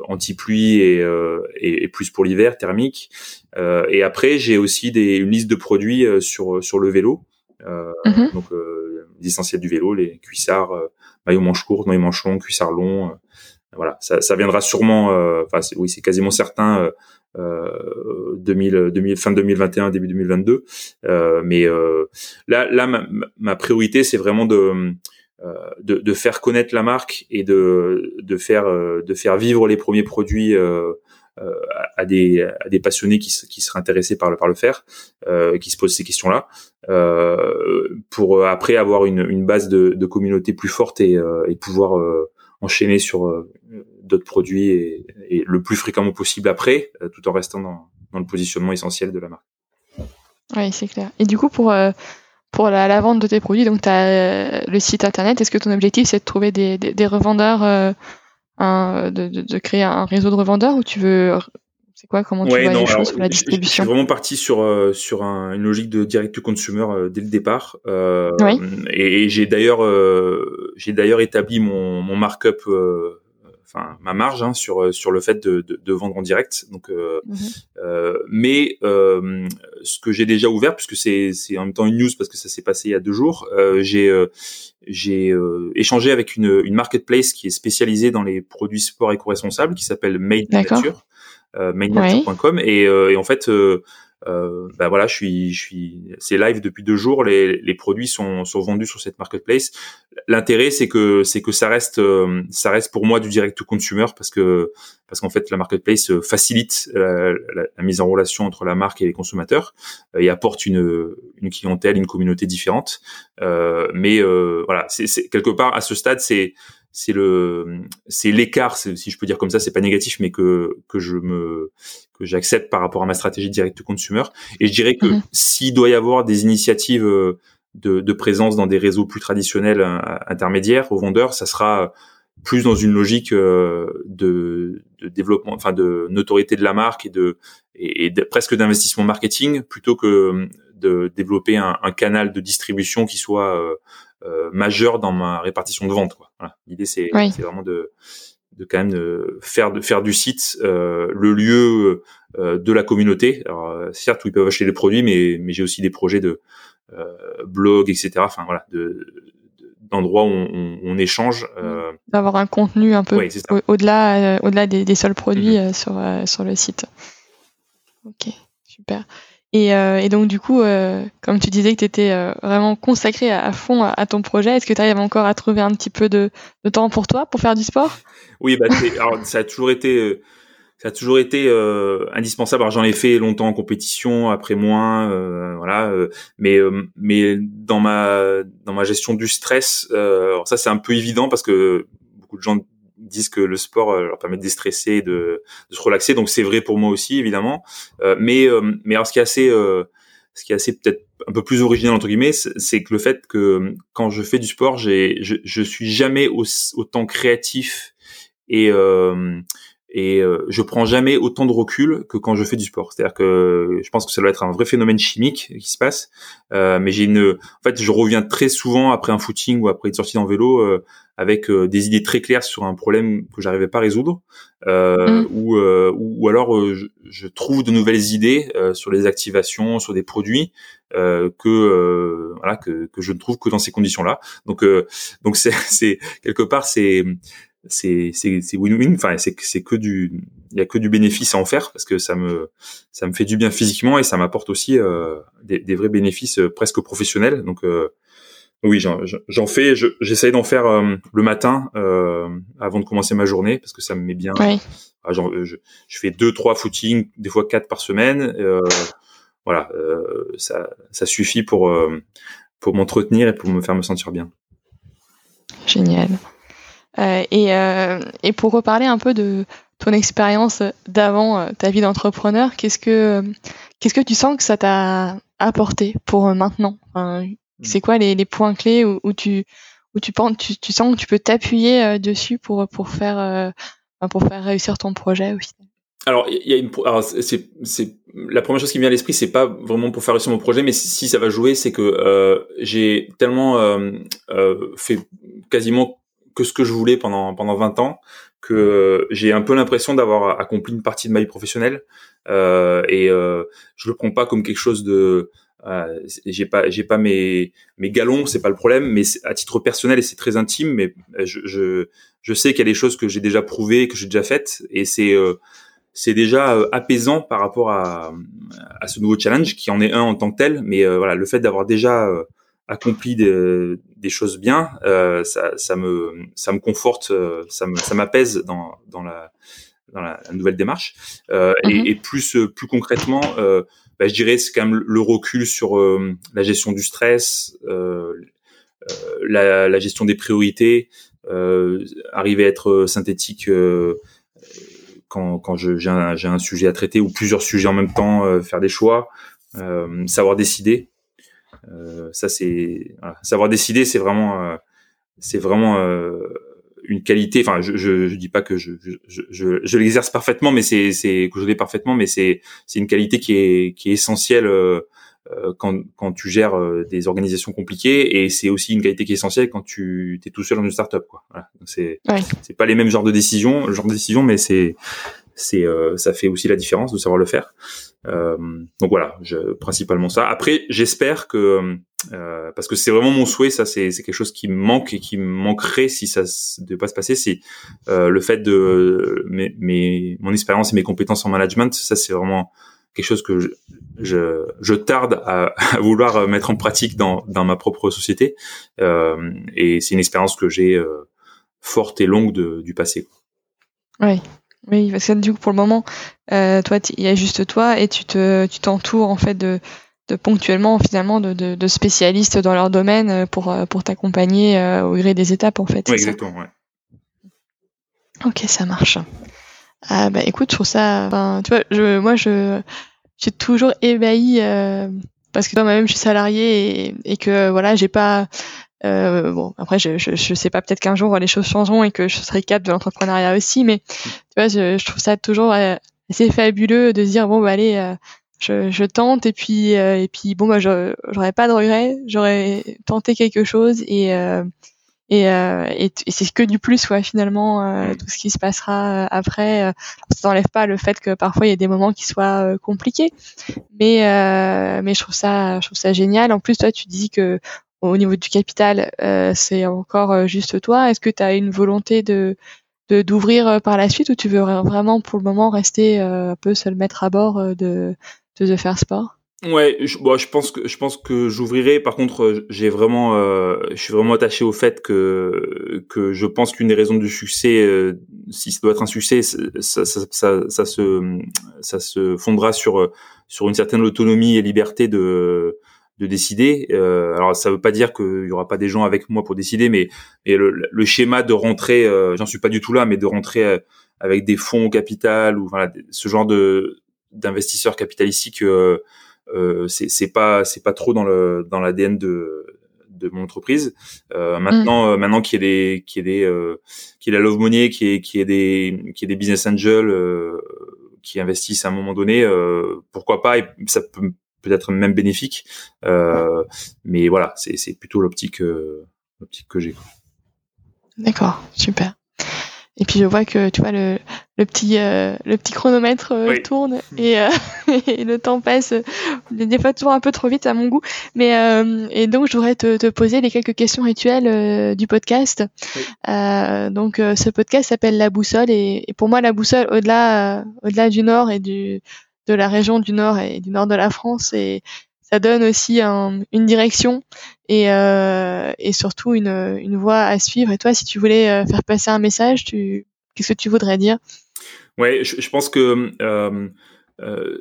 B: anti-pluie et, et, plus pour l'hiver thermique. et après, j'ai aussi des, une liste de produits sur sur le vélo. Mm-hmm. Donc les essentiels du vélo, les cuissards, maillot manche courte, maillot manche long, cuissards longs. voilà, ça, ça viendra sûrement. Enfin, oui, c'est quasiment certain. Euh, 2000, 2000, fin 2021, début 2022. Euh, mais euh, là, là, ma, ma priorité, c'est vraiment de euh, de, de, faire connaître la marque et de, de faire euh, de faire vivre les premiers produits euh, à, des, passionnés qui, seraient intéressés par le, faire, qui se posent ces questions-là, pour après avoir une, base de, communauté plus forte et, pouvoir enchaîner sur d'autres produits et, le plus fréquemment possible après, tout en restant dans, le positionnement essentiel de la marque.
A: Oui, c'est clair. Et du coup, pour la, vente de tes produits, donc tu as euh, le site internet, est-ce que ton objectif c'est de trouver des, revendeurs, euh, un, de, de, créer un réseau de revendeurs ou tu veux c'est quoi comment tu vois les choses pour la distribution
B: Je suis vraiment parti sur euh, sur un, une logique de direct to consumer dès le départ.
A: oui.
B: Et, j'ai d'ailleurs j'ai d'ailleurs établi mon, mon markup enfin ma marge hein, sur euh, sur le fait de, de, de vendre en direct. Donc, euh, mhm. euh, mais euh, ce que j'ai déjà ouvert, puisque c'est c'est en même temps une news parce que ça s'est passé il y a deux jours, euh, j'ai j'ai échangé avec une, une marketplace qui est spécialisée dans les produits sport éco-responsables, qui s'appelle Made Nature, euh, madenature.com, et, et en fait euh, bah voilà, je suis, je suis, c'est live depuis deux jours. Les, les produits sont, sont vendus sur cette marketplace. L'intérêt, c'est que, c'est que ça reste, euh, ça reste pour moi du direct to consumer parce que, parce qu'en fait, la marketplace euh, facilite la, la, mise en relation entre la marque et les consommateurs et apporte une, une clientèle, une communauté différente. mais voilà, c'est quelque part à ce stade, c'est c'est le c'est l'écart si je peux dire comme ça c'est pas négatif mais que que je me que j'accepte par rapport à ma stratégie direct consumer et je dirais que mhm. s'il doit y avoir des initiatives euh, de, de, présence dans des réseaux plus traditionnels euh, intermédiaires aux vendeurs ça sera plus dans une logique euh, de, de développement enfin de notoriété de la marque et de et, presque d'investissement marketing plutôt que de développer un, un, canal de distribution qui soit euh, majeur dans ma répartition de vente. Voilà. L'idée c'est vraiment de de quand même de faire de faire du site euh, le lieu euh, de la communauté. Alors certes où ils peuvent acheter des produits, mais mais j'ai aussi des projets de euh, blog, etc. Enfin voilà, de d'endroits où on, on, échange. Euh...
A: D'avoir un contenu un peu au-delà au-delà des, des, seuls produits mm-hmm. sur sur le site. Ok, super. Et, euh, et, donc du coup, euh, comme tu disais que tu étais euh, vraiment consacré à, fond à, ton projet, est-ce que tu arrives encore à trouver un petit peu de, temps pour toi, pour faire du sport?
B: Oui, bah, alors, ça a toujours été, ça a toujours été indispensable. Alors j'en ai fait longtemps en compétition, après moins, voilà. mais mais dans ma dans ma gestion du stress, alors ça c'est un peu évident parce que beaucoup de gens disent que le sport euh, leur permet de déstresser, de, de se relaxer. Donc c'est vrai pour moi aussi évidemment. Euh, mais euh, mais alors ce qui est assez ce qui est assez peut-être un peu plus original entre guillemets, c'est que le fait que quand je fais du sport, j'ai je, je suis jamais autant créatif et et euh, je prends jamais autant de recul que quand je fais du sport. C'est-à-dire que je pense que ça doit être un vrai phénomène chimique qui se passe. Euh, mais j'ai une, en fait, je reviens très souvent après un footing ou après une sortie en vélo euh, avec euh, des idées très claires sur un problème que j'arrivais pas à résoudre, euh, mm. ou, ou, alors je, je, trouve de nouvelles idées sur les activations, sur des produits que voilà que, que je ne trouve que dans ces conditions-là. Donc donc c'est quelque part c'est c'est c'est c'est win-win. Enfin, c'est c'est que du il y a que du bénéfice à en faire parce que ça me ça me fait du bien physiquement et ça m'apporte aussi euh, des, des vrais bénéfices euh, presque professionnels. Donc euh, oui, j'en, fais. j'essaye d'en faire euh, le matin avant de commencer ma journée parce que ça me met bien.
A: Oui.
B: Ah, je, je, fais deux trois footings, des fois quatre par semaine. voilà, ça ça suffit pour pour m'entretenir et pour me faire me sentir bien.
A: Génial. Euh, et, euh, et, pour reparler un peu de ton expérience d'avant euh, ta vie d'entrepreneur, qu'est-ce que qu'est-ce que tu sens que ça t'a apporté pour maintenant? Hmm. C'est quoi les, les, points clés où, tu où tu penses tu, sens que tu peux t'appuyer dessus pour pour faire pour faire réussir ton projet
B: alors, il c'est, la première chose qui me vient à l'esprit, c'est pas vraiment pour faire réussir mon projet, mais si ça va jouer, c'est que j'ai tellement fait quasiment que ce que je voulais pendant pendant 20 ans que j'ai un peu l'impression d'avoir accompli une partie de ma vie professionnelle euh, et euh, je le prends pas comme quelque chose de euh, j'ai pas j'ai pas mes mes galons c'est pas le problème mais à titre personnel et c'est très intime mais je je, sais qu'il y a des choses que j'ai déjà prouvées que j'ai déjà faites et c'est euh, c'est déjà euh, apaisant par rapport à, à ce nouveau challenge qui en est un en tant que tel mais voilà le fait d'avoir déjà accompli des, des choses bien, euh, ça, ça, me ça me conforte, euh, ça me ça m'apaise dans dans la dans la, nouvelle démarche. Euh, et, mhm. et, plus plus concrètement, bah, je dirais c'est quand même le recul sur la gestion du stress, la, la, gestion des priorités, arriver à être synthétique quand, quand j'ai un, un, sujet à traiter ou plusieurs sujets en même temps, faire des choix, savoir décider. Euh, ça c'est voilà. savoir décider, c'est vraiment euh, c'est vraiment euh, une qualité. Enfin, je, je, je dis pas que je je, je, je l'exerce parfaitement, mais c'est c'est que je l'ai parfaitement, mais c'est c'est une qualité qui est qui est essentielle euh, quand quand tu gères des organisations compliquées et c'est aussi une qualité qui est essentielle quand tu es tout seul dans une startup quoi. Voilà. C'est ouais. c'est pas les mêmes genres de décisions, genre de décision, mais c'est c'est ça fait aussi la différence de savoir le faire. Euh, donc voilà, je, principalement ça. Après, j'espère que euh, parce que c'est vraiment mon souhait, ça c'est quelque chose qui me manque et qui me manquerait si ça ne pas se passer, c'est euh, le fait de mes, mes, mon expérience et mes compétences en management. Ça c'est vraiment quelque chose que je, je, je tarde à, à, vouloir mettre en pratique dans, dans ma propre société. Euh, et c'est une expérience que j'ai euh, forte et longue de, du passé.
A: Oui, oui, parce que du coup, pour le moment, euh, toi, il y a juste toi et tu te, tu t'entoures en fait de, de ponctuellement finalement de, de, de, spécialistes dans leur domaine euh, pour euh, pour t'accompagner euh, au gré des étapes en fait.
B: Oui, exactement. Ouais.
A: Ok, ça marche. Ah, bah écoute, je trouve ça. Ben, tu vois, je, moi, je, j'ai toujours ébahi parce que moi-même, je suis salarié et, et que voilà, j'ai pas euh, bon, après, je, je, je sais pas, peut-être qu'un jour les choses changeront et que je serai cap de l'entrepreneuriat aussi, mais tu vois, je, je, trouve ça toujours euh, assez fabuleux de se dire bon, bah allez, euh, je, je, tente et puis et puis bon, bah j'aurais pas de regrets, j'aurais tenté quelque chose et et, et, c'est que du plus, ouais, finalement, tout ce qui se passera après, ça n'enlève pas le fait que parfois il y a des moments qui soient compliqués, mais mais je trouve ça, je trouve ça génial. En plus, toi, tu dis que au niveau du capital, euh, c'est encore euh, juste toi. Est-ce que tu as une volonté de d'ouvrir euh, par la suite ou tu veux vraiment pour le moment rester un peu seul maître à bord de de The Faire Sport?
B: Ouais, je, bon, je pense que je pense que j'ouvrirai. Par contre, j'ai vraiment, euh, je suis vraiment attaché au fait que que je pense qu'une des raisons du succès, euh, si ça doit être un succès, ça, ça, ça, ça, se ça se fondera sur sur une certaine autonomie et liberté de de décider. Euh, alors ça veut pas dire qu'il y aura pas des gens avec moi pour décider, mais, mais le, schéma de rentrer, euh, j'en suis pas du tout là, mais de rentrer euh, avec des fonds au capital ou voilà ce genre de d'investisseurs capitalistiques, euh, euh, c'est pas c'est pas trop dans le dans l'ADN de de mon entreprise. Euh, maintenant, mm. maintenant qu'il y a des qu'il y a des euh, qu'il y a la love money, qu'il y ait qu'il y ait des qu'il y ait des business angels qui investissent à un moment donné, pourquoi pas et ça peut peut-être même bénéfique. Euh, mais voilà, c'est plutôt l'optique euh, l'optique que j'ai.
A: D'accord, super. Et puis je vois que tu vois le, le petit euh, le petit chronomètre euh, tourne et, euh, et, le temps passe des fois toujours un peu trop vite à mon goût. Mais et donc je voudrais te, te, poser les quelques questions rituelles du podcast. donc ce podcast s'appelle La Boussole et, et, pour moi la boussole au-delà au-delà du nord et du de la région du nord et du nord de la France et ça donne aussi une direction et, euh, surtout une, voie à suivre. Et toi, si tu voulais euh, faire passer un message, tu qu'est-ce que tu voudrais dire?
B: Ouais, je, pense que euh,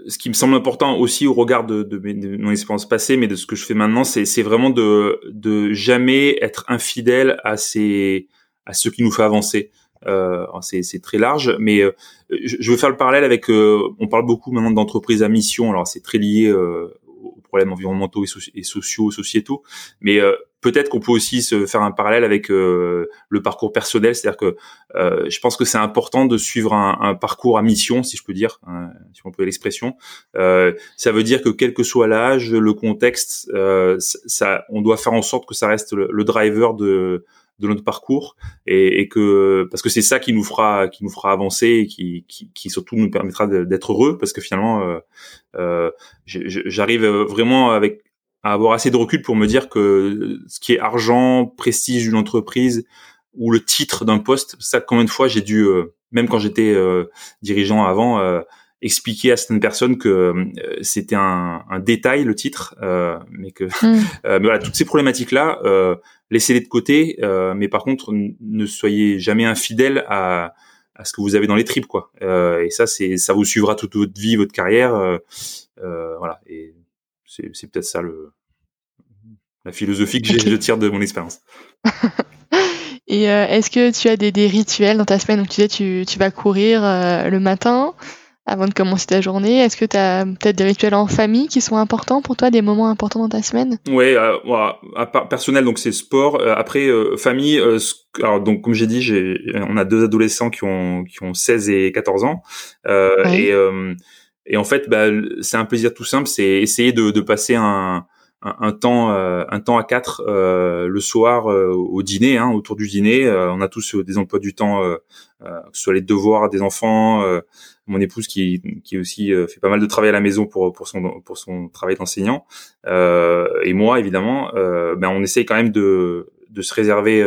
B: ce qui me semble important aussi au regard de, mon expérience passée, mais de ce que je fais maintenant, c'est vraiment de, de jamais être infidèle à ces à ce qui nous fait avancer. Euh, c'est très large, mais euh, je, veux faire le parallèle avec. Euh, on parle beaucoup maintenant d'entreprises à mission. Alors c'est très lié aux problèmes environnementaux et, sociaux, sociétaux, mais peut-être qu'on peut aussi se faire un parallèle avec le parcours personnel, c'est-à-dire que je pense que c'est important de suivre un, un, parcours à mission, si je peux dire, hein, si on peut l'expression. ça veut dire que quel que soit l'âge, le contexte, ça, on doit faire en sorte que ça reste le, le driver de de notre parcours et, et que parce que c'est ça qui nous fera qui nous fera avancer et qui, qui, qui surtout nous permettra d'être heureux parce que finalement euh, euh, j'arrive vraiment avec à avoir assez de recul pour me dire que ce qui est argent, prestige d'une entreprise ou le titre d'un poste, ça combien de fois j'ai dû euh, même quand j'étais euh, dirigeant avant euh, expliquer à certaines personnes que euh, c'était un, un, détail le titre, euh, mais que mm. mais voilà toutes ces problématiques là, laissez-les de côté, mais par contre ne soyez jamais infidèle à à ce que vous avez dans les tripes, quoi. et ça, c'est ça vous suivra toute votre vie, votre carrière. voilà. Et c'est peut-être ça le la philosophie que je tire de mon expérience.
A: Et euh, est-ce que tu as des, des, rituels dans ta semaine où tu sais tu, tu vas courir euh, le matin? Avant de commencer ta journée Est-ce que tu as peut-être des rituels en famille qui sont importants pour toi, des moments importants dans ta semaine?
B: Ouais, euh, à part personnel donc c'est sport. après famille, alors donc comme j'ai dit, j'ai on a deux adolescents qui ont qui ont 16 et 14 ans et et en fait bah, c'est un plaisir tout simple, c'est essayer de, de passer un un, temps euh, un temps à quatre euh, le soir euh, au dîner hein, autour du dîner. On a tous des emplois du temps que ce soit les devoirs des enfants mon épouse qui qui aussi fait pas mal de travail à la maison pour pour son pour son travail d'enseignant. Et moi évidemment ben on essaye quand même de de se réserver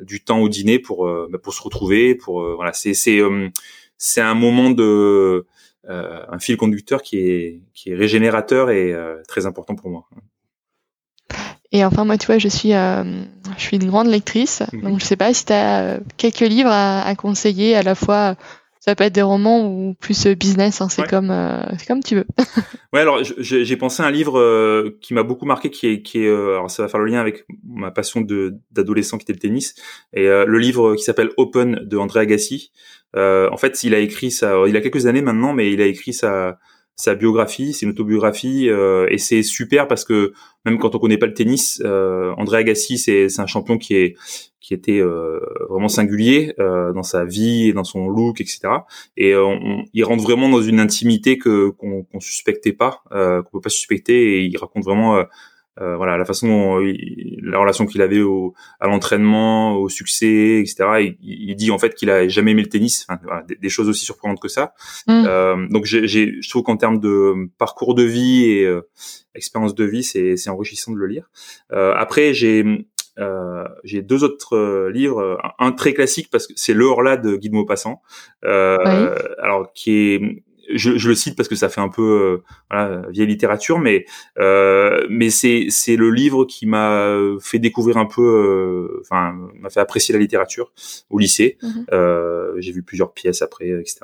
B: du temps au dîner pour ben, pour se retrouver pour voilà c'est c'est c'est un moment de un fil conducteur qui est, qui est régénérateur et euh, très important pour moi.
A: Et enfin, moi, tu vois, je suis, euh, je suis une grande lectrice, mhm. donc je sais pas si tu as quelques livres à, à, conseiller, à la fois, ça peut être des romans ou plus business, hein, c'est comme, c'est comme tu veux.
B: ouais, alors j'ai pensé à un livre qui m'a beaucoup marqué, qui est, qui est, alors ça va faire le lien avec ma passion de d'adolescent qui était le tennis, et le livre qui s'appelle Open de André Agassi. Euh, en fait, il a écrit ça, il a quelques années maintenant, mais il a écrit sa sa biographie, c'est une autobiographie, euh, et c'est super parce que même quand on connaît pas le tennis, euh, André Agassi, c'est un champion qui est qui était euh, vraiment singulier euh, dans sa vie et dans son look, etc. Et on, il rentre vraiment dans une intimité que qu'on qu'on suspectait pas, qu'on peut pas suspecter, et il raconte vraiment euh, voilà la façon dont la relation qu'il avait au, à l'entraînement au succès etc il, dit en fait qu'il a jamais aimé le tennis. Enfin, des, choses aussi surprenantes que ça. Mm. euh, donc j'ai je trouve qu'en termes de parcours de vie et euh, expérience de vie c'est c'est enrichissant de le lire. Euh, après j'ai euh, j'ai deux autres livres, un, très classique parce que c'est le Horla de Guy de Maupassant, euh, alors qui est je, je, le cite parce que ça fait un peu euh, voilà, vieille littérature, mais euh, mais c'est c'est le livre qui m'a fait découvrir un peu, euh, enfin m'a fait apprécier la littérature au lycée. Mhm. Euh, j'ai vu plusieurs pièces après, etc.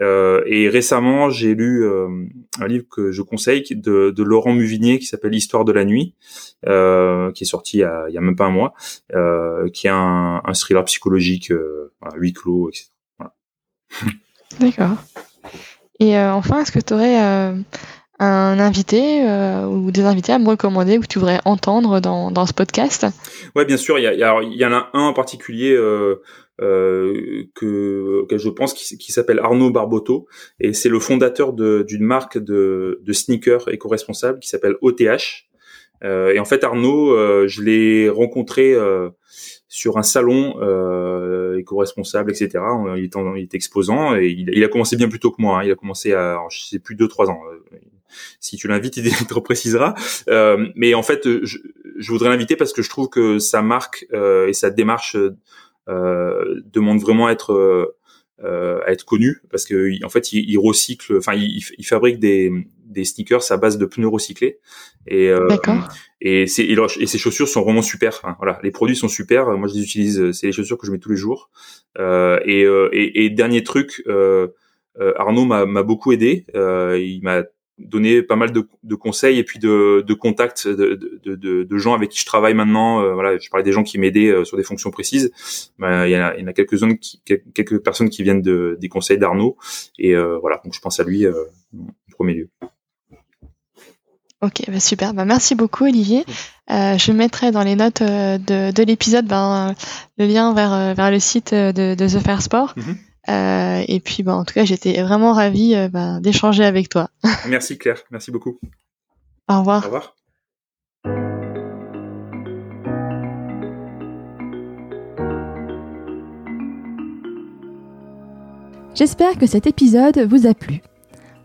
B: Euh, et récemment, j'ai lu un livre que je conseille de, de Laurent Muvinier qui s'appelle Histoire de la nuit, qui est sorti il y, a, il y a même pas un mois, qui est un, un thriller psychologique, voilà, huis clos, etc. Voilà.
A: D'accord. Et euh, enfin, est-ce que tu aurais euh, un invité euh, ou des invités à me recommander ou que tu voudrais entendre dans, dans ce podcast?
B: Ouais, bien sûr. Il y, a, il y, en a un en particulier euh, euh, que, que je pense qui, qui s'appelle Arnaud Barbotto et c'est le fondateur d'une marque de, de sneakers éco-responsable qui s'appelle OTH. Euh, et en fait, Arnaud, je l'ai rencontré sur un salon euh, éco-responsable, etc. Il était, il était exposant et il, a commencé bien plus tôt que moi. Hein. Il a commencé à, je sais plus, deux trois ans. Euh, si tu l'invites, il te reprécisera. Euh, mais en fait, je, je voudrais l'inviter parce que je trouve que sa marque euh, et sa démarche euh, demandent vraiment à être euh, à être connu parce que en fait il, il recycle enfin il, il, fabrique des, des sneakers à base de pneus recyclés et euh, et c'est et ses chaussures sont vraiment super enfin, voilà les produits sont super moi je les utilise c'est les chaussures que je mets tous les jours euh, et, euh, et, et dernier truc euh, Arnaud m'a beaucoup aidé il m'a donner pas mal de, de, conseils et puis de, de contacts de, de, de, gens avec qui je travaille maintenant. Euh, voilà, je parlais des gens qui m'aidaient euh, sur des fonctions précises. Ben, il y, en a quelques-unes, qui, quelques personnes qui viennent de, des conseils d'Arnaud. Et euh, voilà, donc je pense à lui en premier lieu.
A: Ok, bah super. Bah merci beaucoup Olivier. je mettrai dans les notes de, de l'épisode ben, le lien vers, vers le site de, de The Fair Sport. Mm-hmm. Euh, et puis, bah, en tout cas, j'étais vraiment ravie euh, bah, d'échanger avec toi.
B: merci Claire, merci beaucoup.
A: Au revoir.
B: Au revoir.
C: J'espère que cet épisode vous a plu.